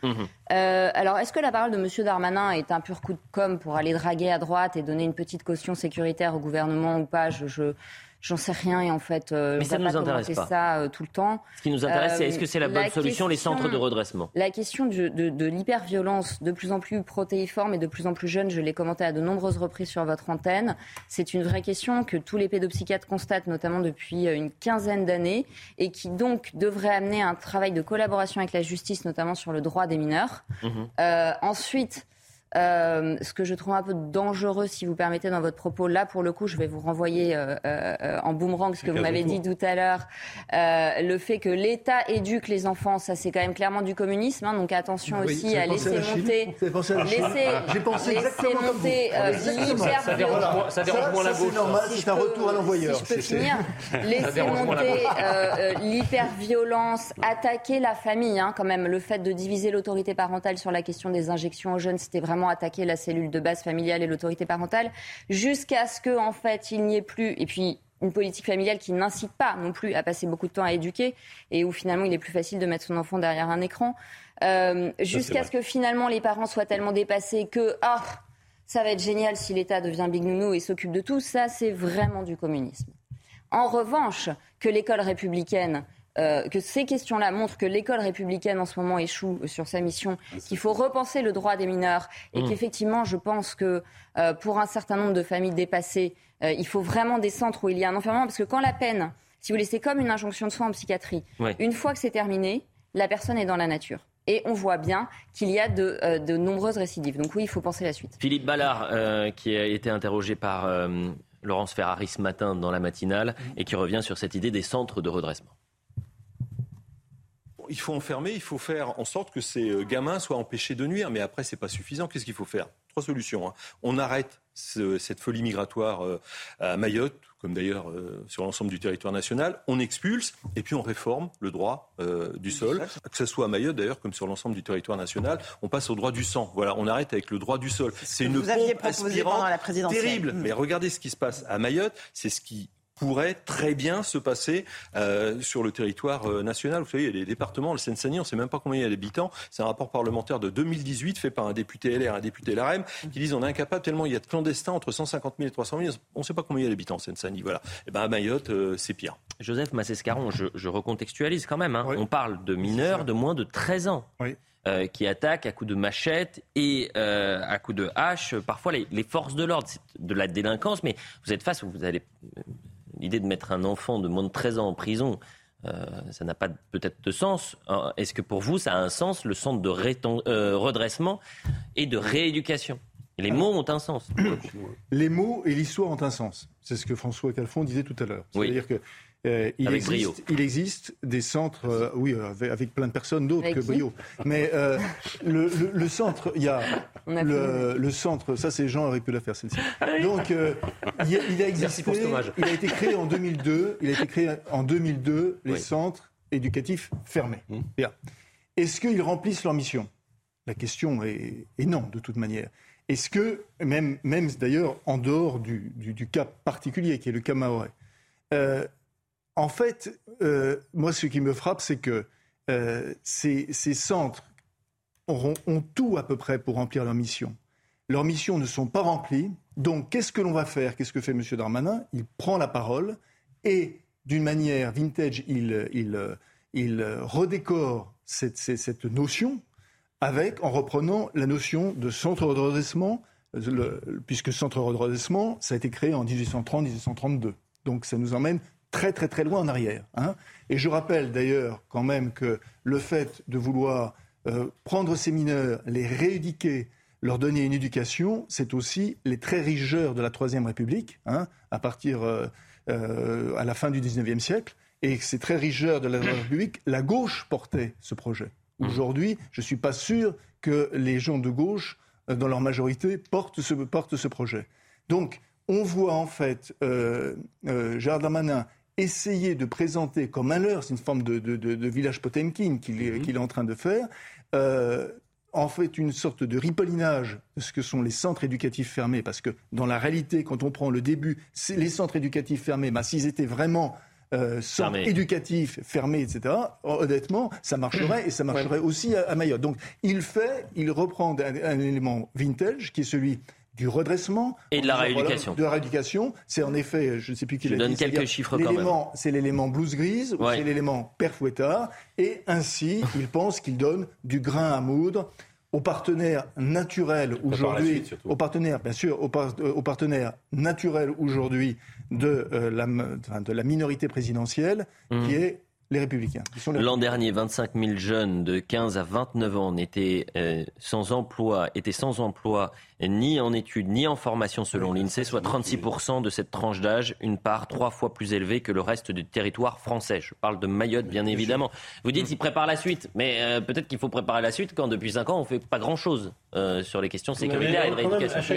Euh, alors, est-ce que la parole de M. Darmanin est un pur coup de com' pour aller draguer à droite et donner une petite caution sécuritaire au gouvernement ou pas? Je, je- j'en sais rien et en fait, euh, Mais on ça va nous pas intéresse pas. ça euh, tout le temps. Ce qui nous intéresse, c'est Euh, est-ce que c'est la bonne solution, les centres de redressement? La question de, de, de l'hyperviolence de plus en plus protéiforme et de plus en plus jeune, je l'ai commenté à de nombreuses reprises sur votre antenne. C'est une vraie question que tous les pédopsychiatres constatent, notamment depuis euh, une quinzaine d'années, et qui donc devrait amener un travail de collaboration avec la justice, notamment sur le droit des mineurs. Mhm. Euh, ensuite, Euh, ce que je trouve un peu dangereux, si vous permettez, dans votre propos, là, pour le coup, je vais vous renvoyer euh, euh, en boomerang ce que vous m'avez dit tout à l'heure. le fait que l'État éduque les enfants, ça, c'est quand même clairement du communisme. Hein, donc attention aussi à laisser monter. J'ai pensé laisser monter l'hyper-violence. Ça dérange moins la gauche. C'est un retour à l'envoyeur. Si je peux finir, laisser monter l'hyper-violence, attaquer la famille, hein, quand même. Le fait de diviser l'autorité parentale sur la question des injections aux jeunes, c'était vraiment attaquer la cellule de base familiale et l'autorité parentale, jusqu'à ce qu'en en fait, il n'y ait plus. Et puis, une politique familiale qui n'incite pas non plus à passer beaucoup de temps à éduquer et où finalement il est plus facile de mettre son enfant derrière un écran, euh, jusqu'à ce que finalement les parents soient tellement dépassés que ah ça va être génial si l'État devient big nounou et s'occupe de tout, ça c'est vraiment du communisme. En revanche, que l'école républicaine euh, que ces questions-là montrent que l'école républicaine en ce moment échoue sur sa mission, ah, qu'il faut repenser le droit des mineurs et mmh. qu'effectivement, je pense que euh, pour un certain nombre de familles dépassées, euh, il faut vraiment des centres où il y a un enfermement, parce que quand la peine, si vous laissez comme une injonction de soins en psychiatrie, une fois que c'est terminé, la personne est dans la nature. Et on voit bien qu'il y a de, de, nombreuses récidives. Donc oui, il faut penser la suite. Philippe Ballard, qui a été interrogé par Laurence Ferrari ce matin dans la matinale, mmh. et qui revient sur cette idée des centres de redressement il faut enfermer, il faut faire en sorte que ces euh, gamins soient empêchés de nuire. Mais après, c'est pas suffisant. Qu'est-ce qu'il faut faire? Trois solutions. Hein. On arrête cette folie migratoire euh, à Mayotte, comme d'ailleurs euh, sur l'ensemble du territoire national. On expulse et puis on réforme le droit du sol, que ce soit à Mayotte d'ailleurs comme sur l'ensemble du territoire national. On passe au droit du sang. Voilà, on arrête avec le droit du sol. C'est une pompe aspirante terrible. Mais regardez ce qui se passe à Mayotte. C'est ce qui pourrait très bien se passer euh, sur le territoire euh, national. Vous savez, il y a des départements, le Seine-Saint-Denis, on ne sait même pas combien il y a d'habitants. C'est un rapport parlementaire de 2018 fait par un député LR un député LRM qui disent on est incapable tellement il y a de clandestins entre 150 000 et 300 000. On ne sait pas combien il y a d'habitants en Seine-Saint-Denis. Voilà. Et eh ben à Mayotte, euh, c'est pire. Joseph Massescaron, je, je recontextualise quand même. Hein. On parle de mineurs de moins de 13 ans. qui attaquent à coups de machette et à coups de hache, parfois les, les forces de l'ordre, de la délinquance, mais vous êtes face, vous allez l'idée de mettre un enfant de moins de 13 ans en prison, euh, ça n'a pas peut-être de sens. Est-ce que pour vous, ça a un sens, le centre de euh, redressement et de rééducation? Les mots ont un sens. Les mots et l'histoire ont un sens. C'est ce que François Calfon disait tout à l'heure. C'est-à-dire que euh, il, existe, il, existe, des centres, euh, oui, euh, avec, plein de personnes d'autres que Brio. Mais le, le, centre, il y a le, le, centre, ça c'est Jean aurait pu la faire celle-ci. Ah Donc il, il, a existé, il a été créé en 2002, il a été créé en 2002 les centres éducatifs fermés. Mmh. Est-ce qu'ils remplissent leur mission? La question est, est, non, de toute manière. Est-ce que, même, même d'ailleurs en dehors du, du, du, cas particulier qui est le cas maorais, en fait, euh, moi, ce qui me frappe, c'est que euh, ces, centres ont tout à peu près pour remplir leur mission. Leurs missions ne sont pas remplies. Donc, qu'est-ce que l'on va faire? Qu'est-ce que fait M. Darmanin? Il prend la parole et, d'une manière vintage, il, redécore cette, notion avec, en reprenant la notion de centre redressement, puisque centre redressement, ça a été créé en 1830-1832. Donc, ça nous emmène très très très loin en arrière. Hein. Et je rappelle d'ailleurs quand même que le fait de vouloir euh, prendre ces mineurs, les rééduquer, leur donner une éducation, c'est aussi les très riches de la Troisième République, hein, à partir euh, euh, à la fin du XIXe siècle. Et ces très riches de la Troisième République, la gauche portait ce projet. Aujourd'hui, je ne suis pas sûr que les gens de gauche, dans leur majorité, portent ce, portent ce projet. Donc, on voit en fait euh, Gérard Darmanin essayer de présenter comme un leurre, c'est une forme de, village Potemkin qu'il est, mhm. est, en train de faire, euh, en fait une sorte de ripollinage de ce que sont les centres éducatifs fermés, parce que dans la réalité, quand on prend le début, les centres éducatifs fermés, bah, s'ils étaient vraiment euh, centres éducatifs fermés, etc., honnêtement, ça marcherait et ça marcherait aussi à, Mayotte. Donc il fait, il reprend un élément vintage qui est celui du redressement et de la rééducation. de la rééducation, c'est en effet, je ne sais plus qui l'a dit. donne quelques chiffres quand même. C'est l'élément blouse grise ou c'est l'élément père fouettard, et ainsi, il pense qu'il donne du grain à moudre aux partenaires naturels aujourd'hui, aux partenaires, bien sûr, aux, euh, partenaires naturels aujourd'hui de, euh, la, de la minorité présidentielle, mmh. qui est les Républicains. L'an dernier, 25 000 jeunes de 15 à 29 ans étaient euh, sans emploi, étaient sans emploi ni en études ni en formation selon l'INSEE, soit 36% de cette tranche d'âge, une part trois fois plus élevée que le reste du territoire français. Je parle de Mayotte, bien évidemment. Vous dites qu'il prépare la suite, mais euh, peut-être qu'il faut préparer la suite quand depuis 5 ans on fait pas grand-chose euh, sur les questions sécuritaires et de rééducation.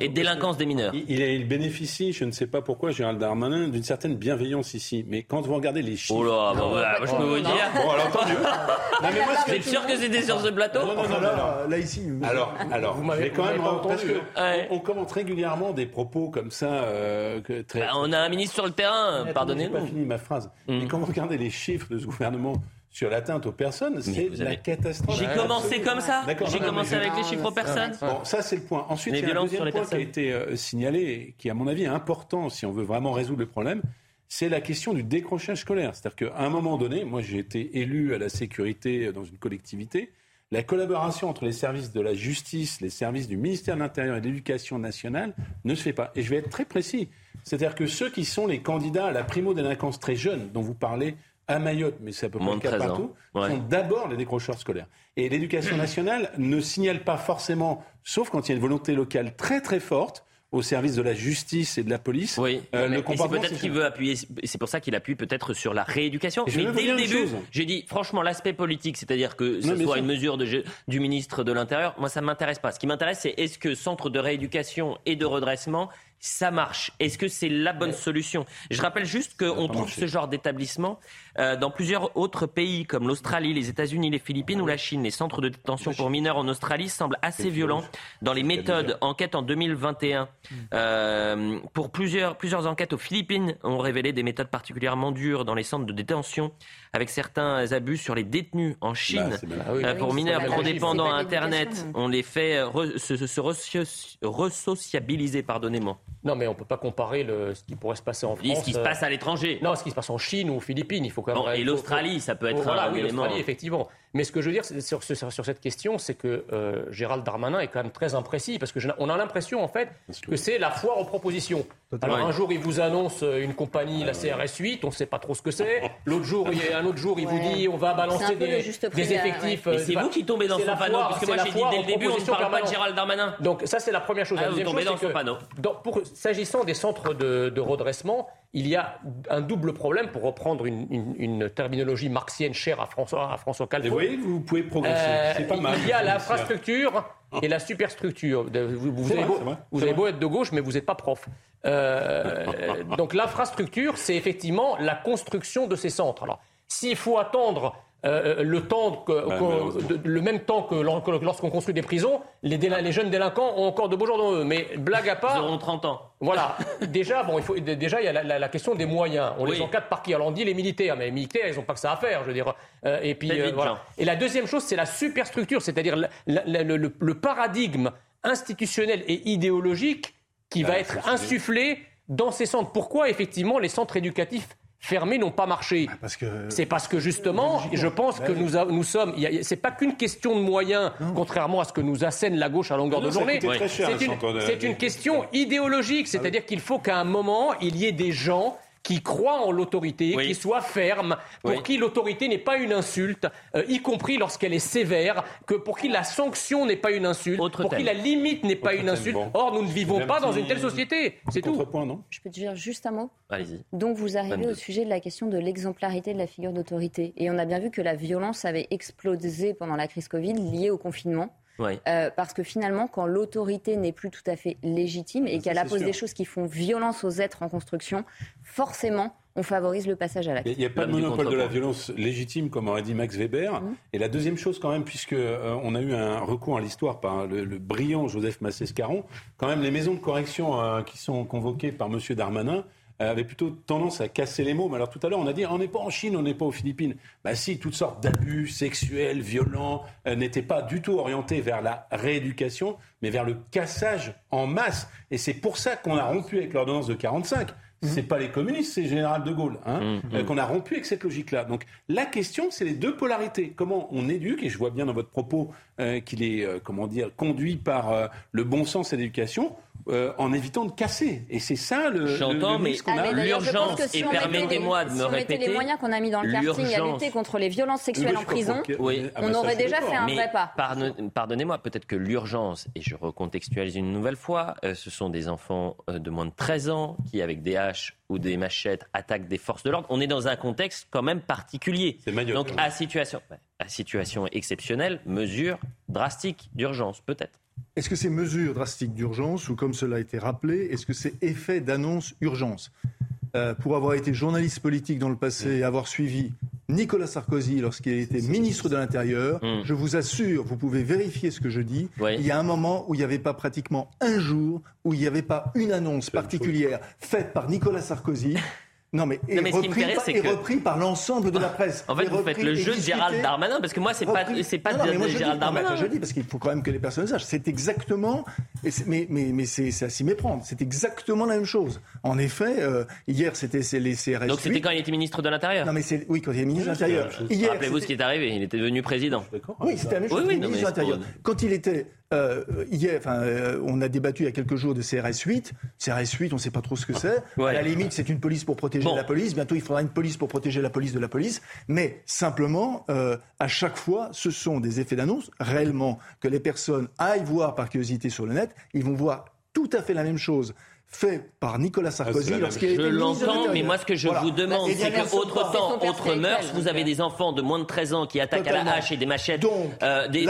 et délinquance des mineurs. Il, il, bénéficie, je ne sais pas pourquoi, Gérald Darmanin, d'une certaine bienveillance ici. Mais quand vous regardez les chiffres... Oh là, bah, voilà, je peux vous dire... Bon, alors entendu. Vous êtes sûr que c'était sur ce plateau Non, non, non. Là, ici... Alors, alors, vous m'avez quand même parce qu'on on commente régulièrement des propos comme ça. Euh, très, bah, on a un ministre sur le terrain, pardonnez-nous. pas fini ma phrase. Mm. Mais quand vous regardez les chiffres de ce gouvernement sur l'atteinte aux personnes, c'est la catastrophe. J'ai commencé comme ça. J'ai commencé avec les chiffres aux personnes. Bon, ça c'est le point. Ensuite, il y a un deuxième point qui a été euh, signalé, qui à mon avis est important si on veut vraiment résoudre le problème. C'est la question du décrochage scolaire. C'est-à-dire qu'à un moment donné, moi j'ai été élu à la sécurité dans une collectivité la collaboration entre les services de la justice, les services du ministère de l'Intérieur et de l'Éducation nationale ne se fait pas. Et je vais être très précis. C'est-à-dire que ceux qui sont les candidats à la primo-délinquance très jeune, dont vous parlez à Mayotte, mais c'est à peu près le cas partout, sont d'abord les décrocheurs scolaires. Et l'éducation nationale ne signale pas forcément, sauf quand il y a une volonté locale très très forte, au service de la justice et de la police. Oui, euh, c'est peut-être qu'il veut appuyer, c'est pour ça qu'il appuie peut-être sur la rééducation. mais dès le début, j'ai dit franchement l'aspect politique, c'est-à-dire que ce soit une mesure de, du ministre de l'Intérieur, moi ça ne m'intéresse pas. Ce qui m'intéresse, c'est est-ce que centre de rééducation et de redressement ça marche? Est-ce que c'est la bonne solution? Je rappelle juste qu'on trouve ce genre d'établissement euh, dans plusieurs autres pays comme l'Australie, les États-Unis, les Philippines ou la Chine. Les centres de détention pour mineurs en Australie semblent assez violents dans les méthodes. Enquête en 2021. Euh, pour plusieurs, plusieurs enquêtes aux Philippines ont révélé des méthodes particulièrement dures dans les centres de détention avec certains abus sur les détenus en Chine. Bah, euh, pour mineurs trop dépendants à Internet, on les fait se, se, resociabiliser, pardonnez-moi. Non, mais on ne peut pas comparer le, ce qui pourrait se passer en France. Ce qui se passe à l'étranger. Non, ce qui se passe en Chine ou aux Philippines. Il faut quand même. et l'Australie, ça peut être un oui, élément. effectivement. Mais ce que je veux dire sur, sur, cette question, c'est que euh, Gérald Darmanin est quand même très imprécis, parce qu'on a l'impression, en fait, que c'est la foire aux propositions. Alors, un jour, il vous annonce euh, une compagnie, la CRS 8, on ne sait pas trop ce que c'est. L'autre jour, il y a un autre jour, il vous dit on va balancer des, des, effectifs. Euh, c'est vous qui tombez dans son panneau, parce que moi, j'ai dit dès le début, on ne parle pas de Gérald Darmanin. Donc, ça, c'est la première chose. Ah, vous tombez dans son panneau. S'agissant des centres de, de redressement, il y a un double problème, pour reprendre une, terminologie marxienne chère à François, à François. Vous voyez, vous pouvez progresser, euh, c'est pas mal. Il y a l'infrastructure et la superstructure. Vous, vous, avez, beau, être de gauche, mais vous n'êtes pas prof. Euh, donc l'infrastructure, c'est effectivement la construction de ces centres. Alors, s'il faut attendre euh, le temps que, bah, le même temps que lorsqu'on construit des prisons, les, les, jeunes délinquants ont encore de beaux jours dans eux. Mais blague à part, ils auront 30 ans. Voilà. déjà, bon, il faut déjà il y a la, question des moyens. On les encadre par qui? Alors on dit les militaires, mais les militaires, ils n'ont pas que ça à faire, je veux dire. Euh, et puis euh, voilà. Et la deuxième chose, c'est la superstructure, c'est-à-dire le, paradigme institutionnel et idéologique qui va être insufflé dans ces centres. Pourquoi effectivement les centres éducatifs fermés n'ont pas marché. Bah, c'est parce que justement, je pense que nous, nous sommes. C'est pas qu'une question de moyens, contrairement à ce que nous assène la gauche à longueur de journée. C'est une, question idéologique, ah c'est-à-dire qu'il faut qu'à un moment il y ait des gens qui croient en l'autorité, qui soient fermes, pour qui l'autorité n'est pas une insulte, euh, y compris lorsqu'elle est sévère, que pour qui la sanction n'est pas une insulte, pour qui la limite n'est pas une insulte. Or, nous ne vivons pas dans une telle société. C'est tout. non? Je peux te dire juste un mot? Allez-y. Donc, vous arrivez au sujet de la question de l'exemplarité de la figure d'autorité. Et on a bien vu que la violence avait explosé pendant la crise Covid liée au confinement. Euh, parce que finalement, quand l'autorité n'est plus tout à fait légitime et qu'elle appose des choses qui font violence aux êtres en construction, forcément, on favorise le passage à l'acte. Il n'y a pas de monopole de la violence légitime, comme aurait dit Max Weber. Mmh. Et la deuxième chose, quand même, puisque euh, on a eu un recours à l'histoire par le, brillant Joseph Massescaron, quand même, les maisons de correction euh, qui sont convoquées par M. Darmanin, avait plutôt tendance à casser les mots. Mais alors tout à l'heure, on a dit on n'est pas en Chine, on n'est pas aux Philippines. Bah si, toutes sortes d'abus sexuels, violents, euh, n'étaient pas du tout orientés vers la rééducation, mais vers le cassage en masse. Et c'est pour ça qu'on a rompu avec l'ordonnance de 45. Ce mmh. C'est pas les communistes, c'est le général de Gaulle, hein, mmh. euh, qu'on a rompu avec cette logique-là. Donc la question, c'est les deux polarités. Comment on éduque, et je vois bien dans votre propos euh, qu'il est, comment dire, conduit par le bon sens et l'éducation. Euh, en évitant de casser. Et c'est ça le. J'entends, mais ah, l'urgence, et permettez-moi de me répéter. les moyens qu'on a mis dans le karting à lutter contre les violences sexuelles en prison, oui. on aurait déjà fait un vrai pas. Pardonnez-moi, peut-être que l'urgence, et je recontextualise une nouvelle fois, euh, ce sont des enfants euh, de moins de 13 ans qui, avec des haches ou des machettes, attaquent des forces de l'ordre. On est dans un contexte quand même particulier. Donc, à situation, à situation exceptionnelle, mesure drastique d'urgence, peut-être. Est-ce que c'est mesures drastiques d'urgence ou, comme cela a été rappelé, est-ce que c'est effet d'annonce urgence euh, Pour avoir été journaliste politique dans le passé et avoir suivi Nicolas Sarkozy lorsqu'il était ministre de l'Intérieur, hmm. je vous assure, vous pouvez vérifier ce que je dis, il y a un moment où il n'y avait pas pratiquement un jour où il n'y avait pas une annonce particulière faite par Nicolas Sarkozy non, mais, et, repris, par, l'ensemble de la presse. En fait, vous faites le jeu de Gérald Darmanin, parce que moi, c'est pas, c'est pas de, moi, Gérald Darmanin. je dis, parce qu'il faut quand même que les personnes sachent. C'est exactement, mais, mais, mais c'est à s'y méprendre. C'est exactement la même chose. En effet, euh, hier, c'était les CRS. Donc c'était quand il était ministre de l'Intérieur Non, mais c'est, oui, quand il était ministre de l'Intérieur. Rappelez-vous ce qui est arrivé. Il était devenu président. Oui, c'était la même chose. ministre de l'Intérieur. Quand il était euh, hier, enfin, euh, on a débattu il y a quelques jours de CRS 8. CRS 8, on ne sait pas trop ce que c'est. À la limite, c'est une police pour protéger la police. Bientôt, il faudra une police pour protéger la police de la police. Mais simplement, euh, à chaque fois, ce sont des effets d'annonce. Réellement, que les personnes aillent voir par curiosité sur le net, ils vont voir tout à fait la même chose fait par Nicolas Sarkozy ah, lorsqu'il Je l'entends, mais moi ce que je vous demande, c'est que autre temps, autre mœurs, vous avez des enfants de moins de 13 ans qui attaquent à la hache et des machettes euh, des,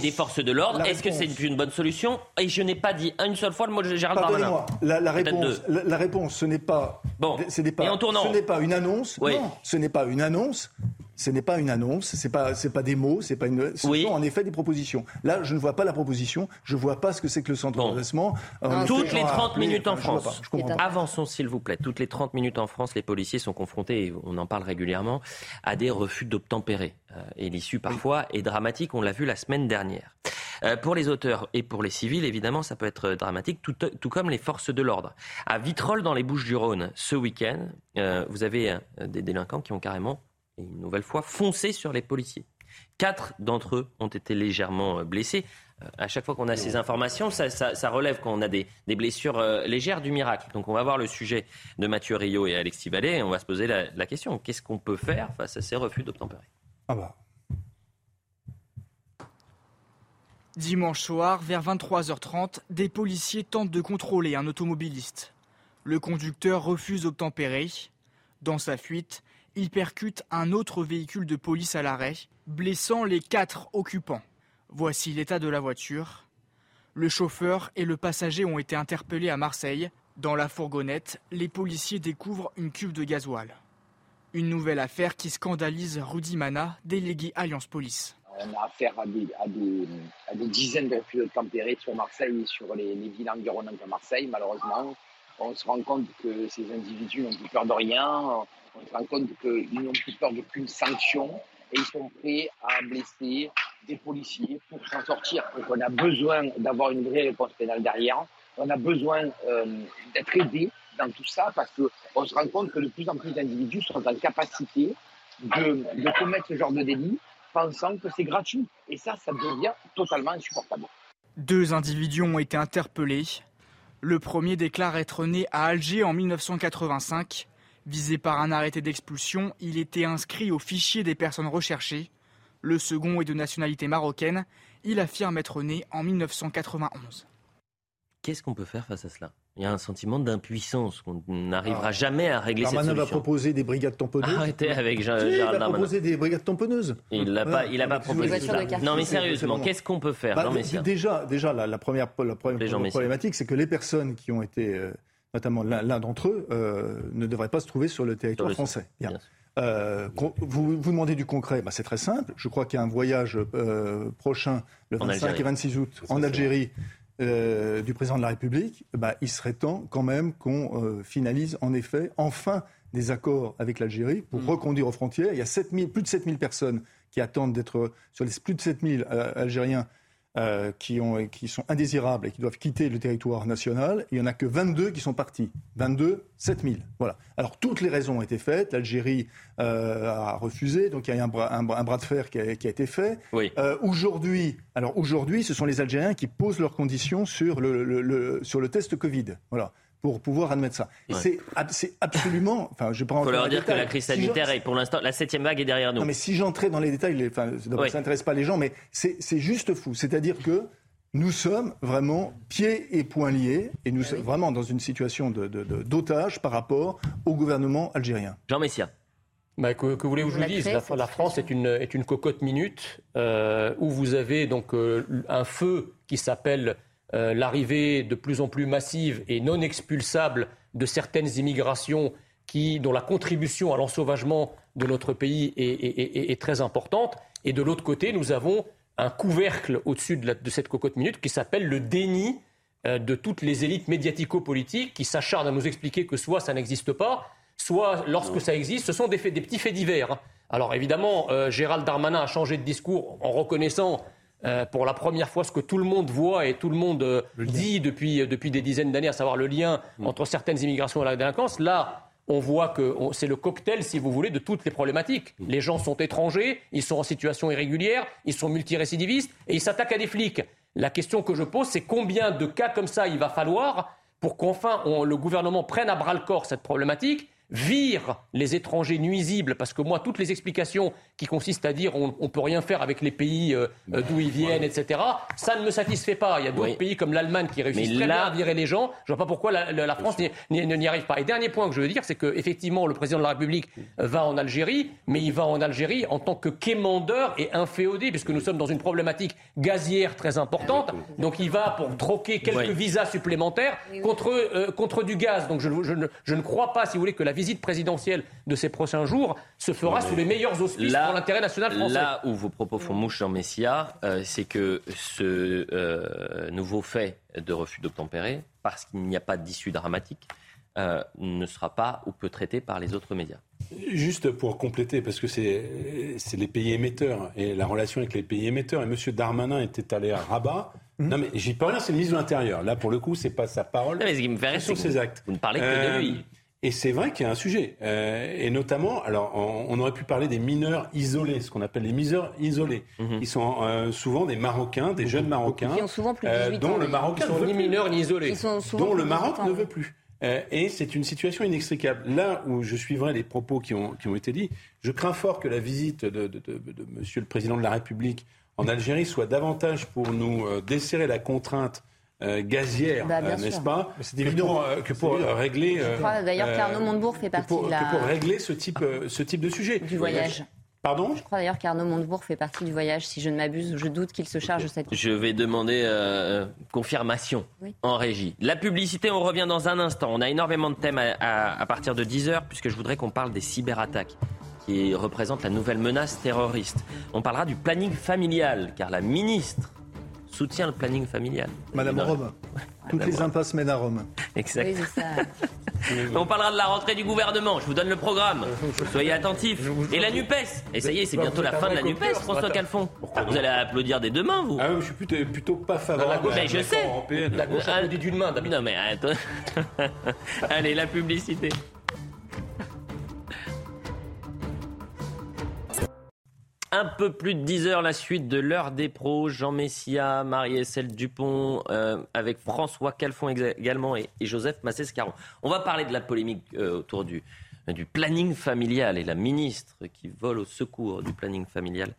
des, forces de l'ordre. Est-ce que c'est une bonne solution? Et je n'ai pas dit une seule fois le mot de Gérald Darmanin. La, la, réponse, la, réponse, ce n'est pas, bon. pas, ce n'est pas une annonce. Non, ce n'est pas une annonce ce n'est pas une annonce, ce n'est pas, pas des mots, c'est pas une, ce sont en effet des propositions. Là, je ne vois pas la proposition, je ne vois pas ce que c'est que le centre de redressement. Toutes les 30 minutes en France. Avançons, s'il vous plaît. Toutes les 30 minutes en France, les policiers sont confrontés, et on en parle régulièrement, à des refus d'obtempérer. Euh, et l'issue, parfois, est dramatique. On l'a vu la semaine dernière. Euh, pour les auteurs et pour les civils, évidemment, ça peut être dramatique, tout, tout comme les forces de l'ordre. À Vitrolles, dans les Bouches-du-Rhône, ce week-end, euh, vous avez des délinquants qui ont carrément et une nouvelle fois, foncé sur les policiers. Quatre d'entre eux ont été légèrement euh, blessés. Euh, à chaque fois qu'on a ces informations, ça, relève qu'on a des, blessures euh, légères du miracle. Donc on va voir le sujet de Mathieu Rio et Alexis Tivalet et on va se poser la, question qu'est-ce qu'on peut faire face à ces refus d'obtempérer? Ah bah. Dimanche soir, vers 23h30, des policiers tentent de contrôler un automobiliste. Le conducteur refuse d'obtempérer. Dans sa fuite, il percute un autre véhicule de police à l'arrêt, blessant les quatre occupants. Voici l'état de la voiture. Le chauffeur et le passager ont été interpellés à Marseille. Dans la fourgonnette, les policiers découvrent une cuve de gasoil. Une nouvelle affaire qui scandalise Rudy Mana, délégué Alliance Police. On a affaire à des, dizaines de refus de tempérer sur Marseille et sur les, les villes environnantes de Marseille, malheureusement. On se rend compte que ces individus n'ont plus peur de rien on se rend compte qu'ils n'ont plus peur d'aucune sanction et ils sont prêts à blesser des policiers pour s'en sortir. Donc on a besoin d'avoir une vraie réponse pénale derrière. On a besoin euh, d'être aidé dans tout ça parce qu'on se rend compte que de plus en plus d'individus sont en capacité de, de commettre ce genre de délit pensant que c'est gratuit. Et ça, ça devient totalement insupportable. Deux individus ont été interpellés. Le premier déclare être né à Alger en 1985 Visé par un arrêté d'expulsion, il était inscrit au fichier des personnes recherchées. Le second est de nationalité marocaine. Il affirme être né en 1991. Qu'est-ce qu'on peut faire face à cela? Il y a un sentiment d'impuissance qu'on n'arrivera ah. jamais à régler Darmanin cette solution. va proposer des brigades tamponneuses. Arrêtez avec Jean, Il va proposer des brigades tamponneuses. Il n'a pas, il a pas proposé ça. Non mais sérieusement, qu'est-ce qu'on peut faire? Bah, Déjà, déjà la, première, la première problématique, c'est que les personnes qui ont été euh, notamment l'un d'entre eux, euh, ne devrait pas se trouver sur le territoire français. Euh, vous, vous demandez du concret, bah, c'est très simple. Je crois qu'il y a un voyage euh, prochain, le 25 et 26 août, en Algérie, du président de la République. Bah, il serait temps quand même qu'on finalise en effet enfin des accords avec l'Algérie pour mm. reconduire aux frontières. Il y a plus de 7000 personnes qui attendent d'être, sur les plus de 7000 Algériens euh, qui, ont, qui sont indésirables et qui doivent quitter le territoire national, il n'y en a que 22 qui sont partis. 22, 7000. Voilà. Alors toutes les raisons ont été faites. L'Algérie euh, a refusé, donc il y a eu un bras, un, bras de fer qui a, qui a été fait. Oui. Euh, aujourd'hui, alors aujourd'hui, ce sont les Algériens qui posent leurs conditions sur le, le, le, sur le test Covid. Voilà pour pouvoir admettre ça. C'est absolument. Enfin, je prends. Il faut leur dire que la crise sanitaire est pour l'instant la septième vague est derrière nous. Non, mais si j'entrais dans les détails, enfin, ça n'intéresse pas les gens, mais c'est juste fou. C'est-à-dire que nous sommes vraiment pieds et poings liés, et nous ah sommes vraiment dans une situation d'otage de, par rapport au gouvernement algérien. Jean Messia. Bah, que, que voulez-vous que je vous dise? La, France est une, est une cocotte minute euh, où vous avez donc euh, un feu qui s'appelle euh, l'arrivée de plus en plus massive et non expulsable de certaines immigrations qui, dont la contribution à l'ensauvagement de notre pays est, très importante. Et de l'autre côté, nous avons un couvercle au-dessus de, cette cocotte minute qui s'appelle le déni euh, de toutes les élites médiatico-politiques qui s'acharnent à nous expliquer que soit ça n'existe pas, soit lorsque ça existe, ce sont des, des petits faits divers. Alors évidemment, euh, Gérald Darmanin a changé de discours en reconnaissant euh, pour la première fois ce que tout le monde voit et tout le monde euh, dit depuis, euh, depuis des dizaines d'années, à savoir le lien mm. entre certaines immigrations et la délinquance. Là, on voit que c'est le cocktail, si vous voulez, de toutes les problématiques. Mm. Les gens sont étrangers, ils sont en situation irrégulière, ils sont multirécidivistes et ils s'attaquent à des flics. La question que je pose, c'est combien de cas comme ça il va falloir pour qu'enfin le gouvernement prenne à bras le corps cette problématique vire les étrangers nuisibles, parce que moi, toutes les explications qui consistent à dire on ne peut rien faire avec les pays euh, euh, d'où ils viennent, etc., ça ne me satisfait pas. Il y a d'autres pays comme l'Allemagne qui réussissent très bien à virer les gens. Je ne vois pas pourquoi la, France n'y arrive pas. Et dernier point que je veux dire, c'est qu'effectivement, le président de la République va en Algérie, mais il va en Algérie en tant que quémandeur et inféodé, puisque nous sommes dans une problématique gazière très importante. Donc il va pour troquer quelques visas supplémentaires contre, euh, contre du gaz. Donc je, ne, je ne crois pas, si vous voulez, que la visite présidentielle de ces prochains jours se fera sous les meilleurs auspices pour l'intérêt national français. Là où vos propos font mouche, Jean Messia, euh, c'est que ce euh, nouveau fait de refus d'obtempérer, parce qu'il n'y a pas d'issue dramatique, euh, ne sera pas ou peu traité par les autres médias. Juste pour compléter, parce que c'est les pays émetteurs et la relation avec les pays émetteurs. Et M. Darmanin était allé à Rabat. Mmh. Non mais j'y peux rien, c'est le ministre de l'Intérieur. Là, pour le coup, c'est pas sa parole. Non, mais ce qui me fait sur ses actes. Vous ne parlez que de lui. Et c'est vrai qu'il y a un sujet. Euh, et notamment, alors, on, aurait pu parler des mineurs isolés, ce qu'on appelle les mineurs isolés. Mhm. Ils sont euh, souvent des Marocains, des jeunes Marocains. Qui ont souvent plus de 18 euh, dont le Marocain ne veut ni mineurs ni isolés. Dont le Maroc ne veut plus. Euh, et c'est une situation inextricable. Là où je suivrai les propos qui ont, qui ont été dits, je crains fort que la visite de, de, de, de Monsieur le Président de la République en Algérie soit davantage pour nous euh, desserrer la contrainte euh, gazière, bah, euh, n'est-ce pas C'est évident euh, que pour régler. Je crois d'ailleurs qu'Arnaud Montebourg fait partie pour, de la... que pour régler ce type, ce type de sujet. Du voyage. Pardon? Je crois d'ailleurs qu'Arnaud Montebourg fait partie du voyage, si je ne m'abuse. Je doute qu'il se charge de cette Je vais demander confirmation en régie. La publicité, on revient dans un instant. On a énormément de thèmes à, à partir de 10h, puisque je voudrais qu'on parle des cyberattaques qui représentent la nouvelle menace terroriste. On parlera du planning familial, car la ministre soutient le planning familial. Madame Rome. Toutes les impasses mènent à Rome. Exactement. On parlera de la rentrée du gouvernement. Je vous donne le programme. Soyez attentifs. Et la NUPES. Et ça y est, c'est bientôt la fin de la NUPES, François Calfon. Vous allez applaudir des deux mains, vous ah, Je suis plutôt, plutôt pas favorable. Mais je sais. La gauche applaudit d'une main. Non, mais attends. Allez, la publicité. Un peu plus de 10 heures, la suite de l'heure des pros. Jean Messia, Marie-Estelle Dupont, euh, avec François Calfon également et, Joseph Massescaron. On va parler de la polémique euh, autour du, du, planning familial et la ministre qui vole au secours du planning familial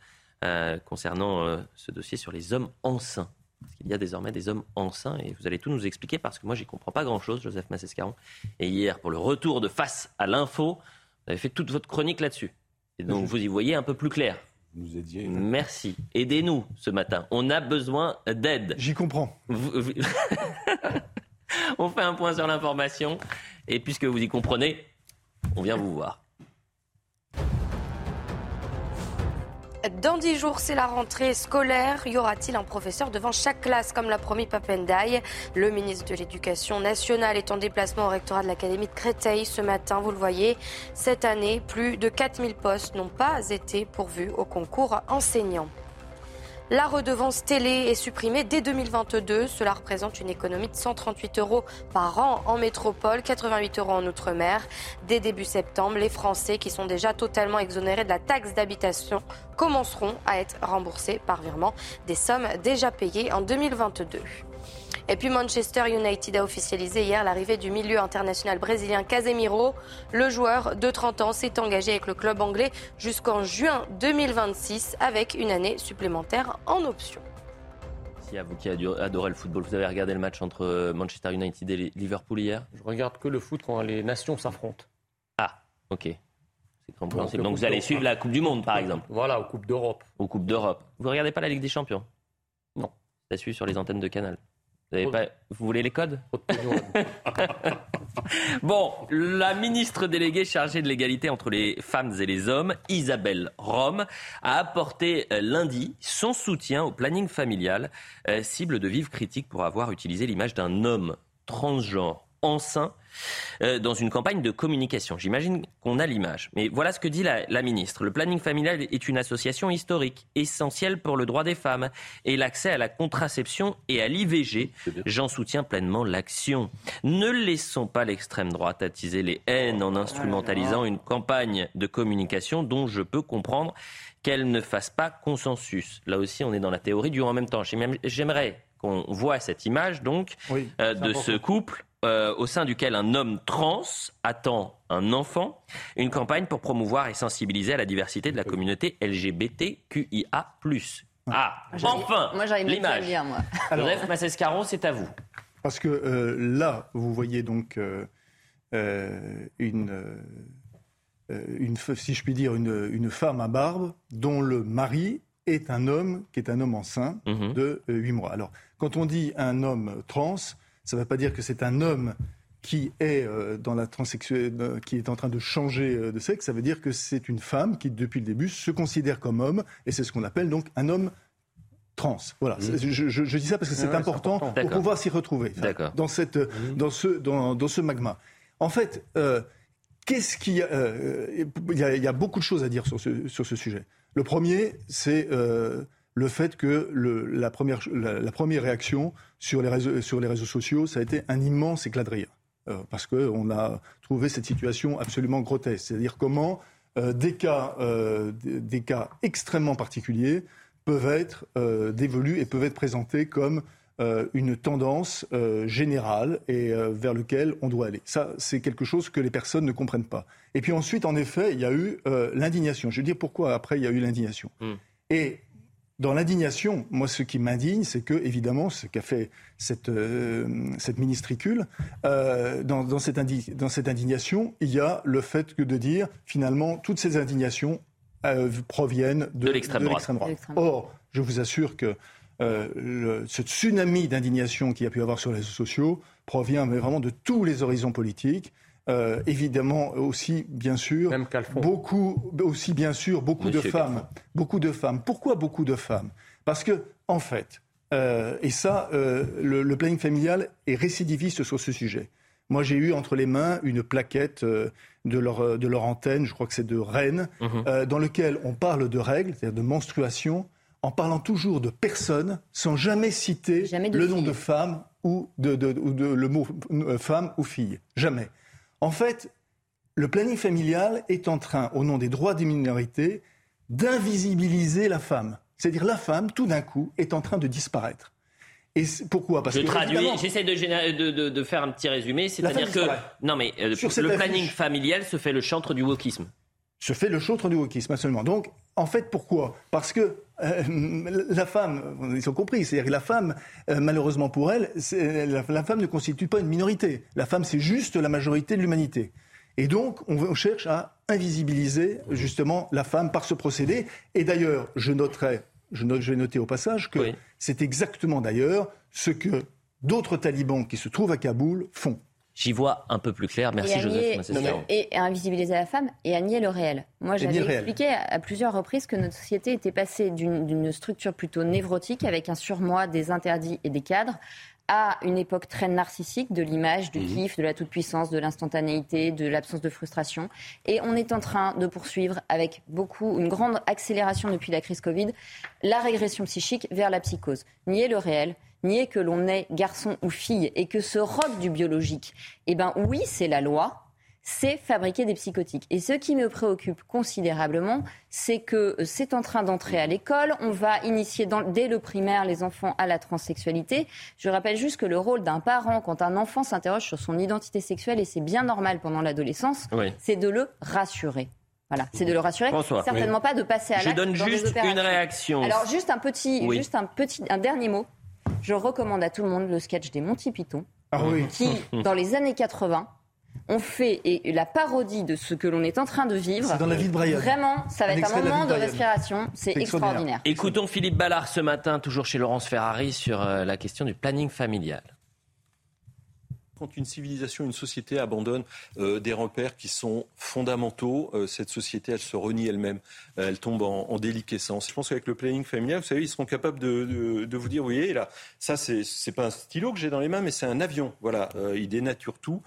euh, concernant ce dossier sur les hommes enceints. Parce qu'il y a désormais des hommes enceints et vous allez tout nous expliquer parce que moi j'y comprends pas grand-chose, Joseph Massescaron. Et hier, pour le retour de face à l'info, vous avez fait toute votre chronique là-dessus. Et donc vous y voyez un peu plus clair. Merci. Aidez-nous ce matin. On a besoin d'aide. J'y comprends. on fait un point sur l'information. Et puisque vous y comprenez, on vient vous voir. Dans dix jours, c'est la rentrée scolaire. Y aura-t-il un professeur devant chaque classe, comme l'a promis Papendaï Le ministre de l'Éducation nationale est en déplacement au rectorat de l'Académie de Créteil ce matin. Vous le voyez, cette année, plus de 4000 postes n'ont pas été pourvus au concours enseignant. La redevance télé est supprimée dès 2022. Cela représente une économie de 138 euros par an en métropole, 88 euros en Outre-mer. Dès début septembre, les Français qui sont déjà totalement exonérés de la taxe d'habitation commenceront à être remboursés par virement des sommes déjà payées en 2022. Et puis Manchester United a officialisé hier l'arrivée du milieu international brésilien Casemiro. Le joueur de 30 ans s'est engagé avec le club anglais jusqu'en juin 2026 avec une année supplémentaire en option. Si à vous qui adorez le football, vous avez regardé le match entre Manchester United et Liverpool hier? Je regarde que le foot quand les nations s'affrontent. Ah, ok. Donc, vous allez suivre la Coupe du Monde, par exemple? Voilà, aux Coupes d'Europe. Aux Coupes d'Europe. Vous regardez pas la Ligue des Champions? Non. Ça suit sur les antennes de Canal. Vous, voulez les codes Bon, la ministre déléguée chargée de l'égalité entre les femmes et les hommes, Isabelle Rome, a apporté euh, lundi son soutien au planning familial, euh, cible de vives critiques pour avoir utilisé l'image d'un homme transgenre enceint euh, dans une campagne de communication. J'imagine qu'on a l'image. Mais voilà ce que dit la, ministre. Le planning familial est une association historique, essentielle pour le droit des femmes et l'accès à la contraception et à l'IVG. J'en soutiens pleinement l'action. Ne laissons pas l'extrême droite attiser les haines en instrumentalisant une campagne de communication dont je peux comprendre qu'elle ne fasse pas consensus. Là aussi, on est dans la théorie du en même temps. J'aimerais qu'on voit cette image donc euh, de ce couple euh, au sein duquel un homme trans attend un enfant, une campagne pour promouvoir et sensibiliser à la diversité de la communauté LGBTQIA+. Ah, enfin l'image. Joseph Massescaron, c'est à vous. Parce que euh, là, vous voyez donc euh, une, une, si je puis dire, une, une, femme à barbe dont le mari est un homme qui est un homme enceint mhm. de 8 mois. Alors, quand on dit un homme trans, ça ne veut pas dire que c'est un homme qui est euh, dans la transsexuelle, qui est en train de changer euh, de sexe. Ça veut dire que c'est une femme qui, depuis le début, se considère comme homme, et c'est ce qu'on appelle donc un homme trans. Voilà. Mmh. Je, dis ça parce que c'est important, pour pouvoir s'y retrouver dans cette, mmh. dans ce, dans, ce magma. En fait, euh, qu'est-ce qu'il y il y a, beaucoup de choses à dire sur ce, sur ce sujet. Le premier, c'est le fait que la, première, la, première réaction sur les, réseaux, sur les réseaux sociaux, ça a été un immense éclat de rire. Euh, parce qu'on a trouvé cette situation absolument grotesque. C'est-à-dire comment euh, des, cas, euh, des cas extrêmement particuliers peuvent être dévolus et peuvent être présentés comme une tendance générale et vers lequel on doit aller. Ça, c'est quelque chose que les personnes ne comprennent pas. Et puis ensuite, en effet, il y a eu l'indignation. Je vais dire pourquoi après il y a eu l'indignation. Hmm. Et dans l'indignation, moi, ce qui m'indigne, c'est que, évidemment, ce qu'a fait cette, euh, cette ministricule, euh, dans, dans, cette dans, cette indignation, il y a le fait que de dire, finalement, toutes ces indignations euh, proviennent de, l'extrême droite. Or, je vous assure que le, ce tsunami d'indignation qu'il y a pu avoir sur les réseaux sociaux provient mais vraiment de tous les horizons politiques. Euh, évidemment aussi bien sûr beaucoup aussi bien sûr beaucoup de femmes. Beaucoup de femmes. Pourquoi beaucoup de femmes? Parce que en fait euh, et ça euh, le, planning familial est récidiviste sur ce sujet. Moi j'ai eu entre les mains une plaquette de leur de leur antenne je crois que c'est de Rennes mhm. dans lequel on parle de règles c'est-à-dire de menstruation en parlant toujours de personnes sans jamais citer le nom de femme ou de, ou de le mot femme ou fille. Jamais en fait, le planning familial est en train, au nom des droits des minorités, d'invisibiliser la femme. C'est-à-dire la femme, tout d'un coup, est en train de disparaître. Et pourquoi? Parce Je traduis, j'essaie de, faire un petit résumé, c'est-à-dire que non mais euh, le planning familial se fait le chantre du wokisme. Se fait le chantre du wokisme, absolument. Donc, en fait, pourquoi? Parce que euh, la femme, ils ont compris, c'est-à-dire que la femme, euh, malheureusement pour elle, la, femme ne constitue pas une minorité. La femme, c'est juste la majorité de l'humanité. Et donc, on, cherche à invisibiliser justement la femme par ce procédé. Et d'ailleurs, je noterai, je, vais noter au passage que c'est exactement d'ailleurs ce que d'autres talibans qui se trouvent à Kaboul font. J'y vois un peu plus clair. Merci Joseph Et invisibiliser la femme et à nier le réel. Moi, j'avais expliqué à plusieurs reprises que notre société était passée d'une structure plutôt névrotique avec un surmoi des interdits et des cadres à une époque très narcissique de l'image, du mhm. kiff, de la toute-puissance, de l'instantanéité, de l'absence de frustration. Et on est en train de poursuivre avec beaucoup, une grande accélération depuis la crise Covid, la régression psychique vers la psychose. Nier le réel, nier que l'on est garçon ou fille et que ce rock du biologique, eh ben oui, c'est la loi, c'est fabriquer des psychotiques. Et ce qui me préoccupe considérablement, c'est que c'est en train d'entrer à l'école. On va initier dès le primaire les enfants à la transsexualité. Je rappelle juste que le rôle d'un parent, quand un enfant s'interroge sur son identité sexuelle, et c'est bien normal pendant l'adolescence, c'est de le rassurer. Voilà, c'est de le rassurer. Certainement pas de passer à l'acte. Je donne juste une réaction. Alors juste un petit, juste un petit, un dernier mot. Je recommande à tout le monde le sketch des Monty Python, ah qui, dans les années 80, on fait et la parodie de ce que l'on est en train de vivre. dans la vie de Brian. Vraiment, ça va être un moment de, respiration. C'est extraordinaire. Écoutons Philippe Ballard ce matin, toujours chez Laurence Ferrari, sur euh, la question du planning familial quand une civilisation, une société abandonne euh, des repères qui sont fondamentaux, euh, cette société, elle se renie elle-même, euh, elle tombe en, déliquescence. Je pense qu'avec le planning familial, vous savez, ils seront capables de, vous dire, vous voyez, là, ça, c'est, c'est pas un stylo que j'ai dans les mains, mais c'est un avion. Voilà, il dénature tout.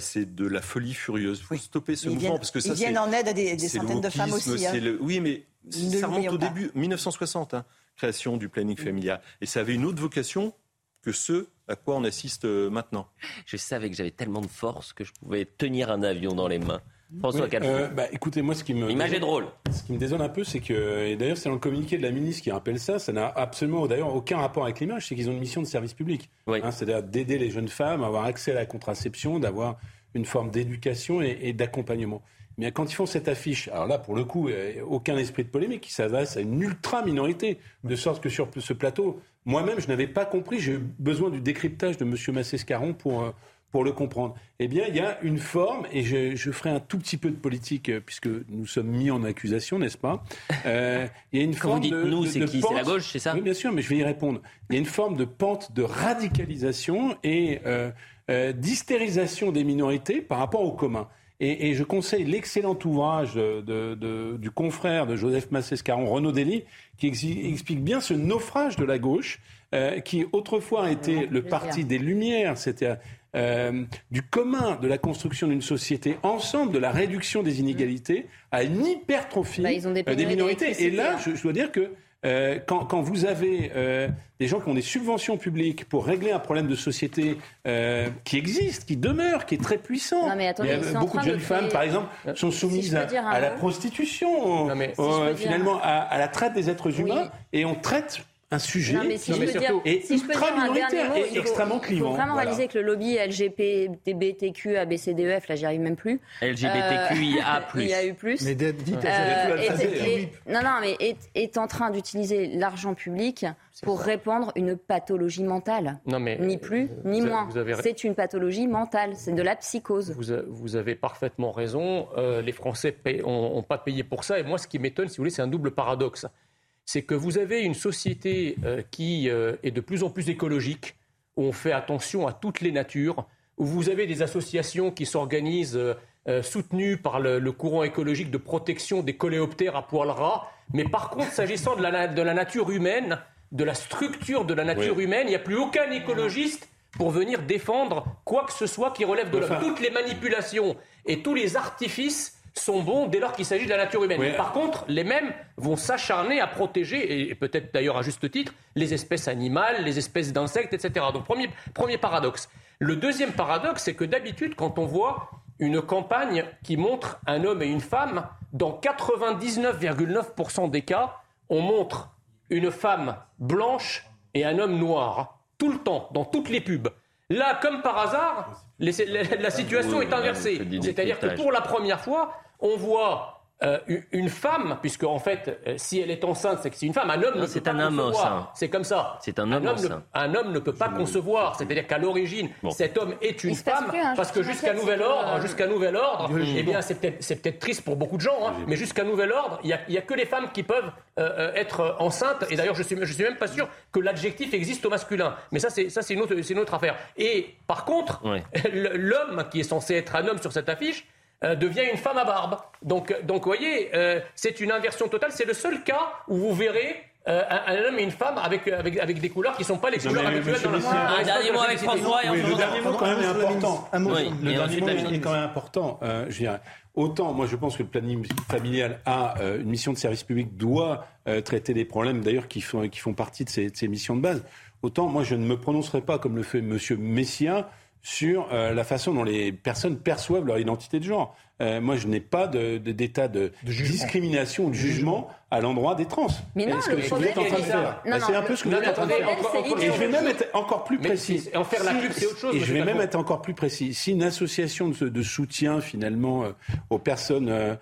c'est de la folie furieuse. Il faut stopper ce mouvement parce que ça, ils viennent en aide à des, centaines de femmes aussi. Hein. oui, mais ça remonte au début, 1960, hein, création du planning familial, et ça avait une autre vocation que ce à quoi on assiste euh, maintenant. Je savais que j'avais tellement de force que je pouvais tenir un avion dans les mains. François oui, euh, bah, écoutez, moi, ce qui me. L'image est drôle. Ce qui me désole un peu, c'est que. Et d'ailleurs, c'est dans le communiqué de la ministre qui rappelle ça. Ça n'a absolument, d'ailleurs, aucun rapport avec l'image. C'est qu'ils ont une mission de service public. Hein, c'est-à-dire d'aider les jeunes femmes à avoir accès à la contraception, d'avoir une forme d'éducation et, d'accompagnement. Mais quand ils font cette affiche, alors là, pour le coup, aucun esprit de polémique, qui s'adresse à une ultra minorité, de sorte que sur ce plateau, moi-même, je n'avais pas compris. J'ai eu besoin du décryptage de M. Massescaron pour, euh, pour le comprendre. Eh bien, il y a une forme, et je, ferai un tout petit peu de politique, euh, puisque nous sommes mis en accusation, n'est-ce pas euh, Il y a une Quand forme vous dites nous, c'est qui? C'est la gauche, c'est ça? Oui, bien sûr, mais je vais y répondre. Il y a une forme de pente de radicalisation et d'hystérisation des minorités par rapport au commun. Et, je conseille l'excellent ouvrage du confrère de Joseph Massescaron, Renaud Dely, qui explique bien ce naufrage de la gauche, euh, qui autrefois été le parti des Lumières, c'était euh, du commun de la construction d'une société, ensemble de la réduction des inégalités, à une hypertrophie bah, euh, des minorités. Et là, je, je dois dire que euh, quand, quand, vous avez euh, des gens qui ont des subventions publiques pour régler un problème de société euh, qui existe, qui demeure, qui est très puissant. Non, mais attendez, Il y a beaucoup de jeunes femmes, par exemple, sont soumises à, la prostitution, non, mais, finalement à, à, la traite des êtres humains, et on traite un sujet non, mais si non, mais surtout, et si ultra minoritaire et extrêmement clivant. Il faut vraiment voilà. réaliser que le lobby LGBTQ, ABCDEF, là j'y arrive même plus. LGBTQIA+. Euh, il y a eu plus. Mais dites, euh, est, non, non, mais est, est en train d'utiliser l'argent public pour répandre une pathologie mentale. Non, mais ni plus, ni moins. C'est une pathologie mentale, c'est de la psychose. Vous, vous avez parfaitement raison. Euh, les Français n'ont pas payé pour ça. Et moi, ce qui m'étonne, si vous voulez, c'est un double paradoxe c'est que vous avez une société euh, qui euh, est de plus en plus écologique, où on fait attention à toutes les natures, où vous avez des associations qui s'organisent euh, soutenues par le, courant écologique de protection des coléoptères à poil ras. Mais par contre, s'agissant de la, nature humaine, de la structure de la nature humaine, il n'y a plus aucun écologiste pour venir défendre quoi que ce soit qui relève de. Toutes les manipulations et tous les artifices sont bons dès lors qu'il s'agit de la nature humaine. Par contre, les mêmes vont s'acharner à protéger, et peut-être d'ailleurs à juste titre, les espèces animales, les espèces d'insectes, etc. Donc premier, premier paradoxe. Le deuxième paradoxe, c'est que d'habitude, quand on voit une campagne qui montre un homme et une femme, dans 99,9% des cas, on montre une femme blanche et un homme noir. Tout le temps, dans toutes les pubs. Là, comme par hasard, la, situation est inversée. C'est-à-dire que pour la première fois, on voit euh, une femme, puisque en fait, euh, si elle est enceinte, c'est que c'est une femme. Un homme ne peut pas un concevoir. C'est comme ça. C'est un homme. Un homme, ne, un homme ne peut pas concevoir. C'est-à-dire qu'à l'origine, cet homme est une femme, hein, parce que jusqu'à nouvel ordre, euh, jusqu'à nouvel ordre, eh bien, c'est peut-être peut triste pour beaucoup de gens, hein, mais jusqu'à nouvel ordre, il n'y a, que les femmes qui peuvent être enceintes. Et d'ailleurs, je suis, je suis même pas sûr que l'adjectif existe au masculin. Mais ça, c'est ça, c'est une autre, une autre affaire. Et par contre, l'homme qui est censé être un homme sur cette affiche euh, devient une femme à barbe. Donc, donc vous voyez, euh, c'est une inversion totale. C'est le seul cas où vous verrez euh, un, homme et une femme avec, avec, avec des couleurs qui ne sont pas les couleurs habituelles dans la Un dernier mot avec François et Le dernier mot quand même est important. Le dernier mot est quand même important. Je dirais. Autant, moi, je pense que le planning familial a euh, une mission de service public, doit euh, traiter des problèmes, d'ailleurs, qui font, qui font partie de ses missions de base. Autant, moi, je ne me prononcerai pas, comme le fait M. Messia, sur euh, la façon dont les personnes perçoivent leur identité de genre. Euh, moi, je n'ai pas d'état de, de, discrimination ou de jugement à l'endroit des trans. Mais non, ce que vous êtes en train de faire. Bah, c'est un peu ce que vous êtes en train de faire. Et je vais même être encore plus précis. En faire la pub, c'est autre chose. Et je vais même être encore plus précis. Si une association de, de soutien, finalement, euh, aux personnes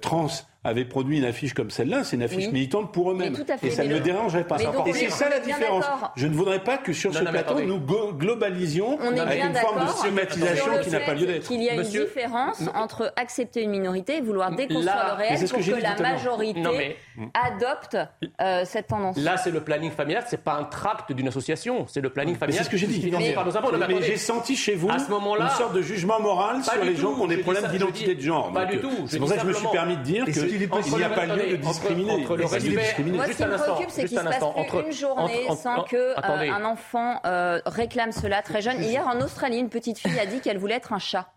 trans avait produit une affiche comme celle-là, c'est une affiche militante pour eux-mêmes. Et ça ne me dérangerait pas. Et c'est ça la différence. Je ne voudrais pas que sur ce plateau, nous globalisions avec une forme de stigmatisation qui n'a pas lieu d'être. Il y a une différence entre accepter une minorité et vouloir déconstruire le réel pour que la majorité adopte euh, cette tendance. Là, c'est le planning familial, c'est pas un tract d'une association, c'est le planning familial. C'est ce que j'ai dit. Mais j'ai senti chez vous une sorte de jugement moral sur les gens qui ont des problèmes d'identité de genre. Pas du tout. C'est pour ça que je me suis permis de dire que il n'y a pas lieu de discriminer. Entre, le respect, Moi, ce qui me préoccupe, c'est qu'il ne se passe plus une journée sans qu'un euh, enfant euh, réclame cela très jeune. Hier, en Australie, une petite fille a dit qu'elle voulait être un chat.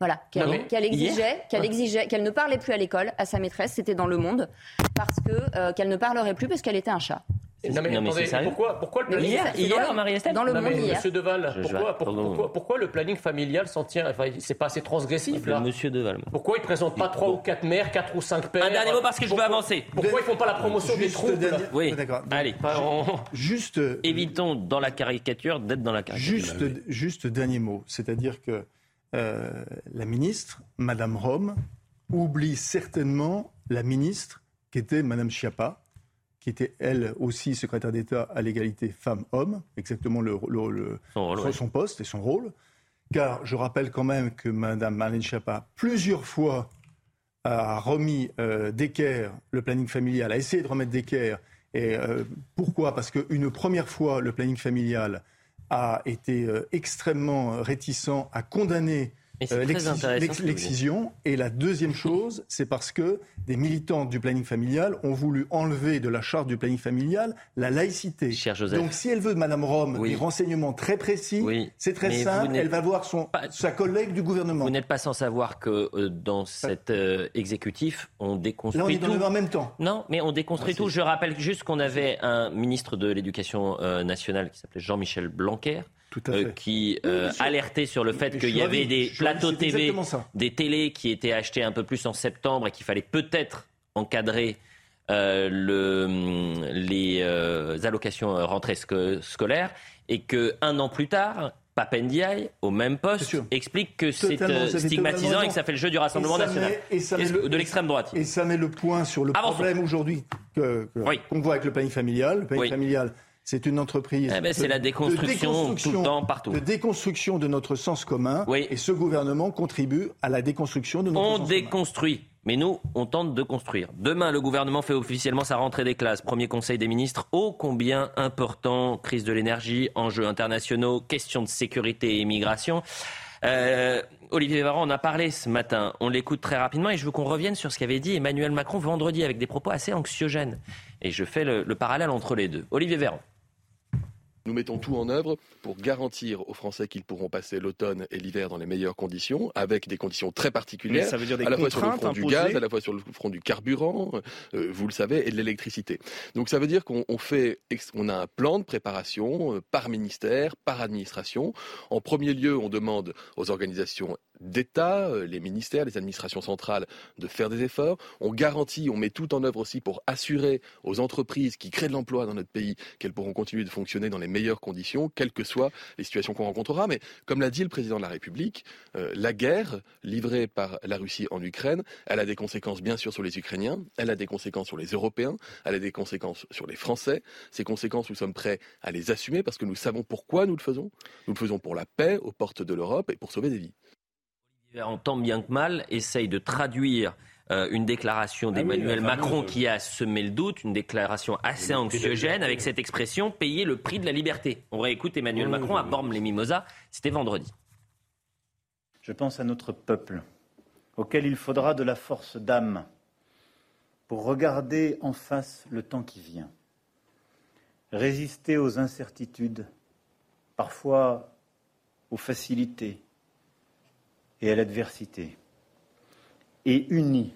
Voilà, qu'elle exigeait, qu'elle exigeait, qu'elle ne parlait plus à l'école à sa maîtresse, c'était dans Le Monde, parce que euh, qu'elle ne parlerait plus parce qu'elle était un chat. Non mais, attendez, pourquoi, pourquoi le planning hier, hier Marie-Estelle Dans le monde hier. Monsieur Deval, pourquoi, pourquoi, pourquoi, le planning familial s'en tient enfin, C'est pas assez transgressif là Monsieur Deval. Pourquoi ils présentent pas trois ou quatre mères, quatre ou cinq pères Un dernier mot parce que je veux avancer. Pourquoi ils font pas la promotion des troupes Oui, d'accord. Allez, juste évitons dans la caricature d'être dans la caricature. Juste, juste dernier mot, c'est-à-dire que euh, la ministre, Madame Rome, oublie certainement la ministre qui était Madame Schiappa qui était elle aussi secrétaire d'État à l'égalité femmes-hommes, exactement le, son, poste et son rôle. Car je rappelle quand même que Mme Marlène Schiappa, plusieurs fois, a remis euh, d'équerre le planning familial, a essayé de remettre d'équerre. Et euh, pourquoi? Parce qu'une première fois, le planning familial a été euh, extrêmement réticent à condamner l'excision. Et la deuxième chose, c'est parce que des militants du planning familial ont voulu enlever de la charte du planning familial la laïcité. Donc si elle veut de Madame Rome des renseignements très précis, c'est très simple, elle va voir son, sa collègue du gouvernement. Vous n'êtes pas sans savoir que euh, dans cet euh, exécutif, on déconstruit Là, on est tout. Dans en même temps. Non, mais on déconstruit tout. Je rappelle juste qu'on avait un ministre de l'Éducation nationale qui s'appelait Jean-Michel Blanquer euh, qui euh, alertait sur le fait qu'il y avait des plateaux TV, des télés qui étaient achetés un peu plus en septembre et qu'il fallait peut-être encadrer euh, le, les allocations rentrées scolaires et qu'un an plus tard, Papendiaï, au même poste, explique que c'est stigmatisant et que ça fait le jeu du Rassemblement national, et de l'extrême droite. Et ça met le point sur le problème aujourd'hui qu'on voit avec le planning familial. Le planning familial c'est une entreprise. Eh ben, c'est la déconstruction, tout le temps, partout. De déconstruction de notre sens commun. Et ce gouvernement contribue à la déconstruction de notre on sens déconstruit. Mais nous, on tente de construire. Demain, le gouvernement fait officiellement sa rentrée des classes. Premier conseil des ministres, ô combien important. Crise de l'énergie, enjeux internationaux, questions de sécurité et immigration. Euh, Olivier Véran en a parlé ce matin. On l'écoute très rapidement et je veux qu'on revienne sur ce qu'avait dit Emmanuel Macron vendredi avec des propos assez anxiogènes. Et je fais le, le parallèle entre les deux. Olivier Véran. Nous mettons tout en œuvre pour garantir aux Français qu'ils pourront passer l'automne et l'hiver dans les meilleures conditions, avec des conditions très particulières, ça veut dire des à la fois sur le front du gaz, à la fois sur le front du carburant, euh, vous le savez, et de l'électricité. Donc ça veut dire qu'on fait, on a un plan de préparation euh, par ministère, par administration. En premier lieu, on demande aux organisations d'État, euh, les ministères, les administrations centrales de faire des efforts. On garantit, on met tout en œuvre aussi pour assurer aux entreprises qui créent de l'emploi dans notre pays qu'elles pourront continuer de fonctionner dans les meilleures conditions, quelles que soient les situations qu'on rencontrera. Mais comme l'a dit le président de la République, euh, la guerre livrée par la Russie en Ukraine, elle a des conséquences bien sûr sur les Ukrainiens, elle a des conséquences sur les Européens, elle a des conséquences sur les Français. Ces conséquences, nous sommes prêts à les assumer parce que nous savons pourquoi nous le faisons. Nous le faisons pour la paix aux portes de l'Europe et pour sauver des vies en tant bien que mal, essaye de traduire euh, une déclaration ah d'Emmanuel Macron qui a semé le doute, une déclaration assez anxiogène avec cette expression payer le prix de la liberté. On réécoute Emmanuel Macron à Bormes-les-Mimosas, c'était vendredi. Je pense à notre peuple, auquel il faudra de la force d'âme pour regarder en face le temps qui vient, résister aux incertitudes, parfois aux facilités et à l'adversité, et unis,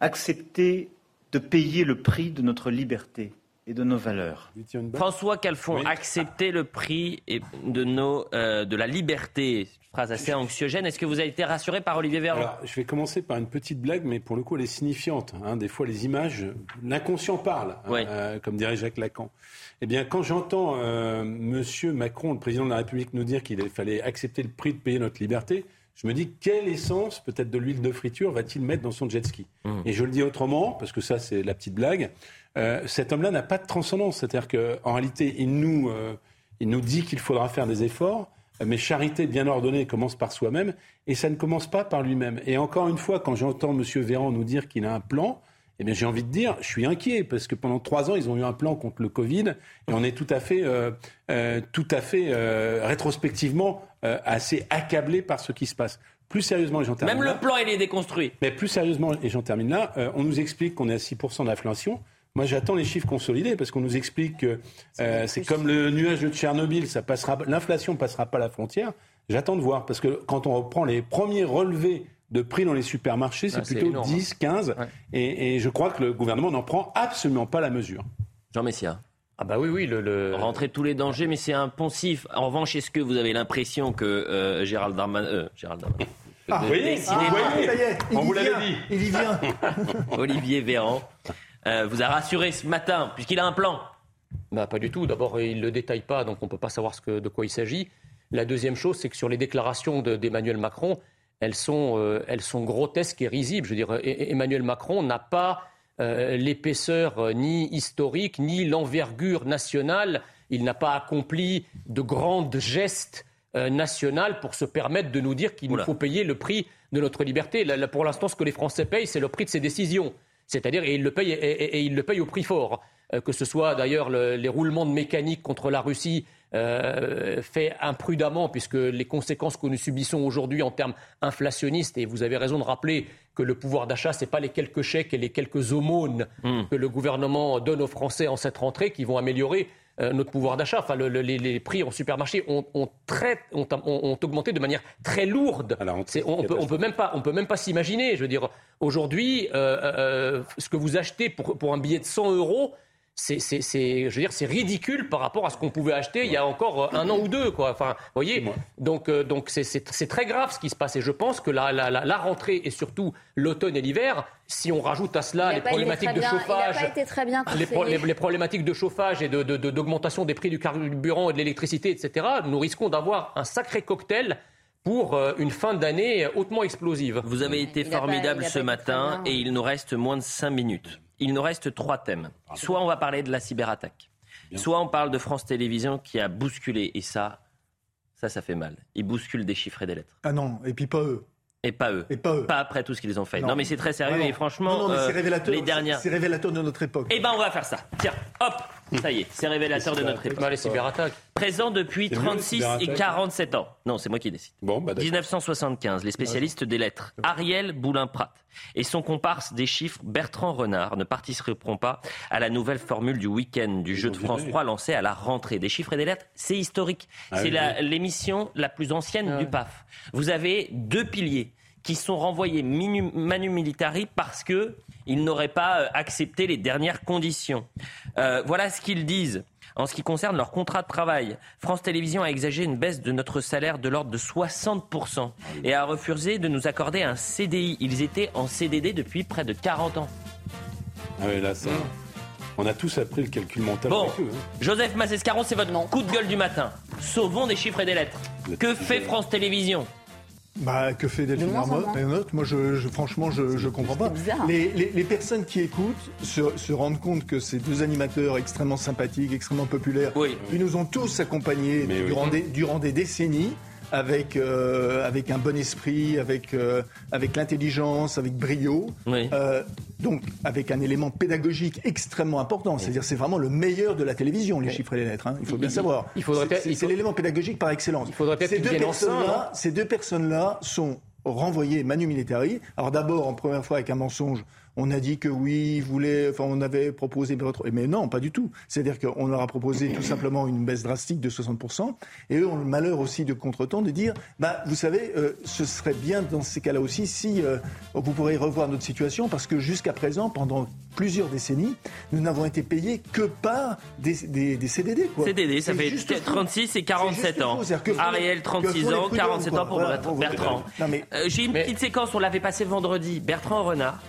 accepter de payer le prix de notre liberté et de nos valeurs. François Calfon, accepter le prix de, nos, euh, de la liberté, phrase assez anxiogène. Est-ce que vous avez été rassuré par Olivier Véran Alors, je vais commencer par une petite blague, mais pour le coup, elle est signifiante. Hein. Des fois, les images, l'inconscient parle, hein, euh, comme dirait Jacques Lacan. Eh bien, quand j'entends euh, Monsieur Macron, le président de la République, nous dire qu'il fallait accepter le prix de payer notre liberté, je me dis quelle essence, peut-être de l'huile de friture, va-t-il mettre dans son jet ski mmh. Et je le dis autrement, parce que ça c'est la petite blague, euh, cet homme-là n'a pas de transcendance. C'est-à-dire qu'en réalité, il nous, euh, il nous dit qu'il faudra faire des efforts, mais charité bien ordonnée commence par soi-même, et ça ne commence pas par lui-même. Et encore une fois, quand j'entends M. Véran nous dire qu'il a un plan, eh bien, j'ai envie de dire, je suis inquiet parce que pendant trois ans, ils ont eu un plan contre le Covid et on est tout à fait, euh, tout à fait rétrospectivement assez accablé par ce qui se passe. Plus sérieusement, et j'en termine Même le plan, il est déconstruit. Mais plus sérieusement, et j'en termine là, on nous explique qu'on est à 6% d'inflation. Moi, j'attends les chiffres consolidés parce qu'on nous explique que euh, c'est comme le nuage de Tchernobyl, ça passera, l'inflation passera pas la frontière. J'attends de voir parce que quand on reprend les premiers relevés de prix dans les supermarchés, c'est plutôt 10, 15, et, je crois que le gouvernement n'en prend absolument pas la mesure. Jean Messia. Ah bah oui, oui, le, rentrer tous les dangers, mais c'est un poncif. En revanche, est-ce que vous avez l'impression que euh, Gérald Darmanin, euh, Gérald Darmanin, ah, oui, on vous l'avait dit. Il y vient. Olivier Véran euh, vous a rassuré ce matin, puisqu'il a un plan bah, Pas du tout. D'abord, il ne le détaille pas, donc on ne peut pas savoir ce que, de quoi il s'agit. La deuxième chose, c'est que sur les déclarations d'Emmanuel Macron, elles sont, euh, elles sont grotesques et risibles. Je veux dire, e-, e-, Emmanuel Macron n'a pas euh, l'épaisseur ni historique, ni l'envergure nationale. Il n'a pas accompli de grands gestes nationaux pour se permettre de nous dire qu'il nous faut payer le prix de notre liberté. pour l'instant, ce que les Français payent, c'est le prix de ses décisions. C'est-à-dire, et il le paye, et, il le paye au prix fort. Euh, que ce soit d'ailleurs les roulements de mécanique contre la Russie euh, fait imprudemment, puisque les conséquences que nous subissons aujourd'hui en termes inflationnistes, et vous avez raison de rappeler que le pouvoir d'achat, ce n'est pas les quelques chèques et les quelques aumônes hmm. que le gouvernement donne aux Français en cette rentrée qui vont améliorer euh, notre pouvoir d'achat. Enfin, les, prix en supermarché ont, ont, augmenté de manière très lourde. on, peut, peut même pas, on peut même pas s'imaginer. Je veux dire, aujourd'hui, euh, euh, ce que vous achetez pour, pour un billet de 100 euros, c'est, je veux dire, c'est ridicule par rapport à ce qu'on pouvait acheter il y a encore un an ou deux, quoi. Enfin, voyez. Donc, euh, donc c'est, très grave ce qui se passe. Et je pense que la, la, la, rentrée et surtout l'automne et l'hiver, si on rajoute à cela les problématiques de chauffage, les, problématiques de chauffage et de, d'augmentation des prix du carburant et de l'électricité, etc., nous risquons d'avoir un sacré cocktail pour euh, une fin d'année hautement explosive. Vous avez été formidable ce matin et il nous reste moins de 5 minutes il nous reste trois thèmes. Soit on va parler de la cyberattaque, soit on parle de France Télévisions qui a bousculé, et ça, ça, ça fait mal. Ils bousculent des chiffres et des lettres. Ah non, et puis pas eux. Et pas eux. Et pas eux. Pas après tout ce qu'ils ont fait. Non, mais c'est très sérieux et franchement, non, c'est révélateur, les dernières. C'est révélateur de notre époque. Eh ben, on va faire ça. Tiens, hop, ça y est, c'est révélateur de notre époque. les cyberattaques. Présent depuis 36 et 47 ans. Non, c'est moi qui décide. Bon, 1975, bah, les spécialistes des lettres, Ariel Boulin-Prat et son comparse des chiffres, Bertrand Renard, ne participeront pas à la nouvelle formule du week-end du jeu de France 3 lancé à la rentrée. Des chiffres et des lettres, c'est historique. Ah c'est l'émission la, plus ancienne ah du PAF. Vous avez deux piliers qui sont renvoyés manu militari parce que ils n'auraient pas euh, accepté les dernières conditions. Euh, voilà ce qu'ils disent. En ce qui concerne leur contrat de travail, France Télévisions a exagéré une baisse de notre salaire de l'ordre de 60% et a refusé de nous accorder un CDI. Ils étaient en CDD depuis près de 40 ans. Ah oui, là, ça. Mmh. On a tous appris le calcul mental. Bon, hein. Joseph Massescaron, c'est votre coup de gueule du matin. Sauvons des chiffres et des lettres. Que fait France Télévisions? Bah, que fait Delphine Arnaute Moi, je, franchement, je ne comprends pas. Les, les, personnes qui écoutent se, se, rendent compte que ces deux animateurs extrêmement sympathiques, extrêmement populaires, ils nous ont tous accompagnés durant, des, durant des décennies avec, euh, avec un bon esprit, avec, euh, avec l'intelligence, avec brio. Euh, donc, avec un élément pédagogique extrêmement important. C'est-à-dire, c'est vraiment le meilleur de la télévision, les chiffres et les lettres. Hein. Il faut bien savoir. C'est l'élément pédagogique par excellence. Il faudrait ces, deux personnes-là, ces deux personnes-là sont renvoyées manu militari. Alors d'abord, en première fois avec un mensonge, on a dit que oui, ils voulaient, enfin, on avait proposé, mais non, pas du tout. C'est-à-dire qu'on leur a proposé tout simplement une baisse drastique de 60%, et eux ont le malheur aussi de contre-temps de dire, bah, vous savez, euh, ce serait bien dans ces cas-là aussi si euh, vous pourrez revoir notre situation, parce que jusqu'à présent, pendant plusieurs décennies, nous n'avons été payés que par des, des, CDD. Quoi. CDD, ça fait 36 et 47 ans. Ariel, 36 ans, 47 ans pour Bertrand. Euh, j'ai une petite séquence, on l'avait passé vendredi. Bertrand Renard,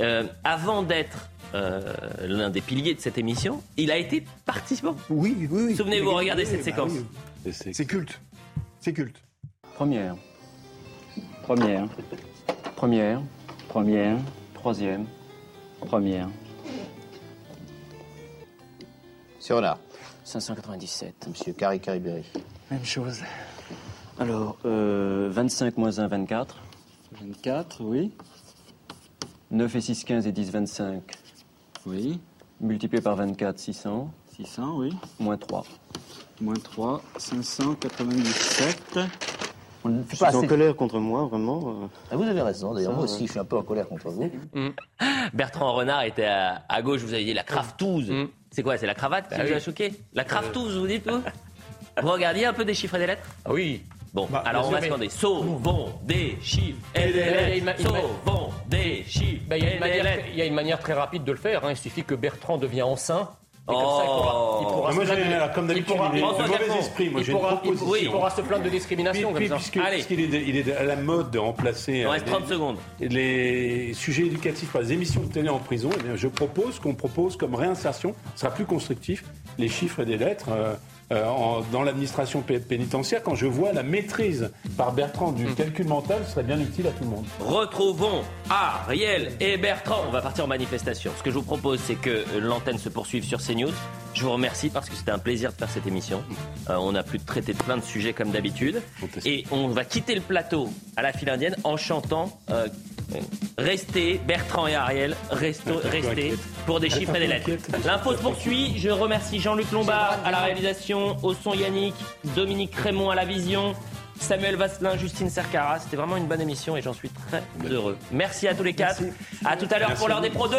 euh, avant d'être euh, l'un des piliers de cette émission, il a été participant. Oui, oui, oui. Souvenez-vous, regardez cette bah séquence. C'est culte. C'est culte. Première. Première. Première. Première. Troisième. Première. Monsieur Renard. 597. Monsieur Carré Caribéry. Même chose. Alors, 25 moins 1, 24. 24, oui. 9 et 6, 15 et 10, 25. Oui. Multiplié par 24, 600. 600, oui. Moins 3. Moins 3, 597. Je suis en colère contre moi, vraiment. Euh. Ah, vous avez raison, d'ailleurs, moi aussi, je suis un peu en colère contre vous. Mm. Bertrand Renard était à, gauche, vous avez dit la craftouze. Mm. C'est quoi C'est la cravate qui bah vous a choqué? La craftouze, vous dites, vous? Vous regardiez un peu des chiffres et des lettres? Ah oui. Bon, bah, alors on va se demander. Sauvons des chiffres et des lettres. Sauvons des chiffres bah, Il y a une manière très rapide de le faire. Hein. Il suffit que Bertrand devienne enceint et comme ça, il pourra, il pourra moi, se comme d'habitude, il, est mauvais esprit. Moi, il, pourra, il, oui, il pourra se plaindre de discrimination. Puis, comme ça. Puisqu'il est, il est à la mode de remplacer il reste 30 secondes. les sujets éducatifs par les émissions de télé en prison, eh bien, je propose qu'on propose comme réinsertion, ce sera plus constructif, les chiffres et des lettres. Euh, euh, dans l'administration pénitentiaire, quand je vois la maîtrise par Bertrand du hmm. calcul mental, ce serait bien utile à tout le monde. Retrouvons Ariel et Bertrand. On va partir en manifestation. Ce que je vous propose, c'est que l'antenne se poursuive sur CNews. Je vous remercie parce que c'était un plaisir de faire cette émission. Euh, on a pu traiter de plein de sujets comme d'habitude. Et on va quitter le plateau à la file indienne en chantant euh, Restez, Bertrand et Ariel, restez, restez pour des chiffres et des lettres. L'info se poursuit. Je remercie Jean-Luc Lombard à la réalisation, au son Yannick, Dominique Raymond à la vision. Samuel Vasselin, Justine Cercara. C'était vraiment une bonne émission et j'en suis très heureux. Merci à tous les quatre. À tout à l'heure pour l'heure des Pro 2.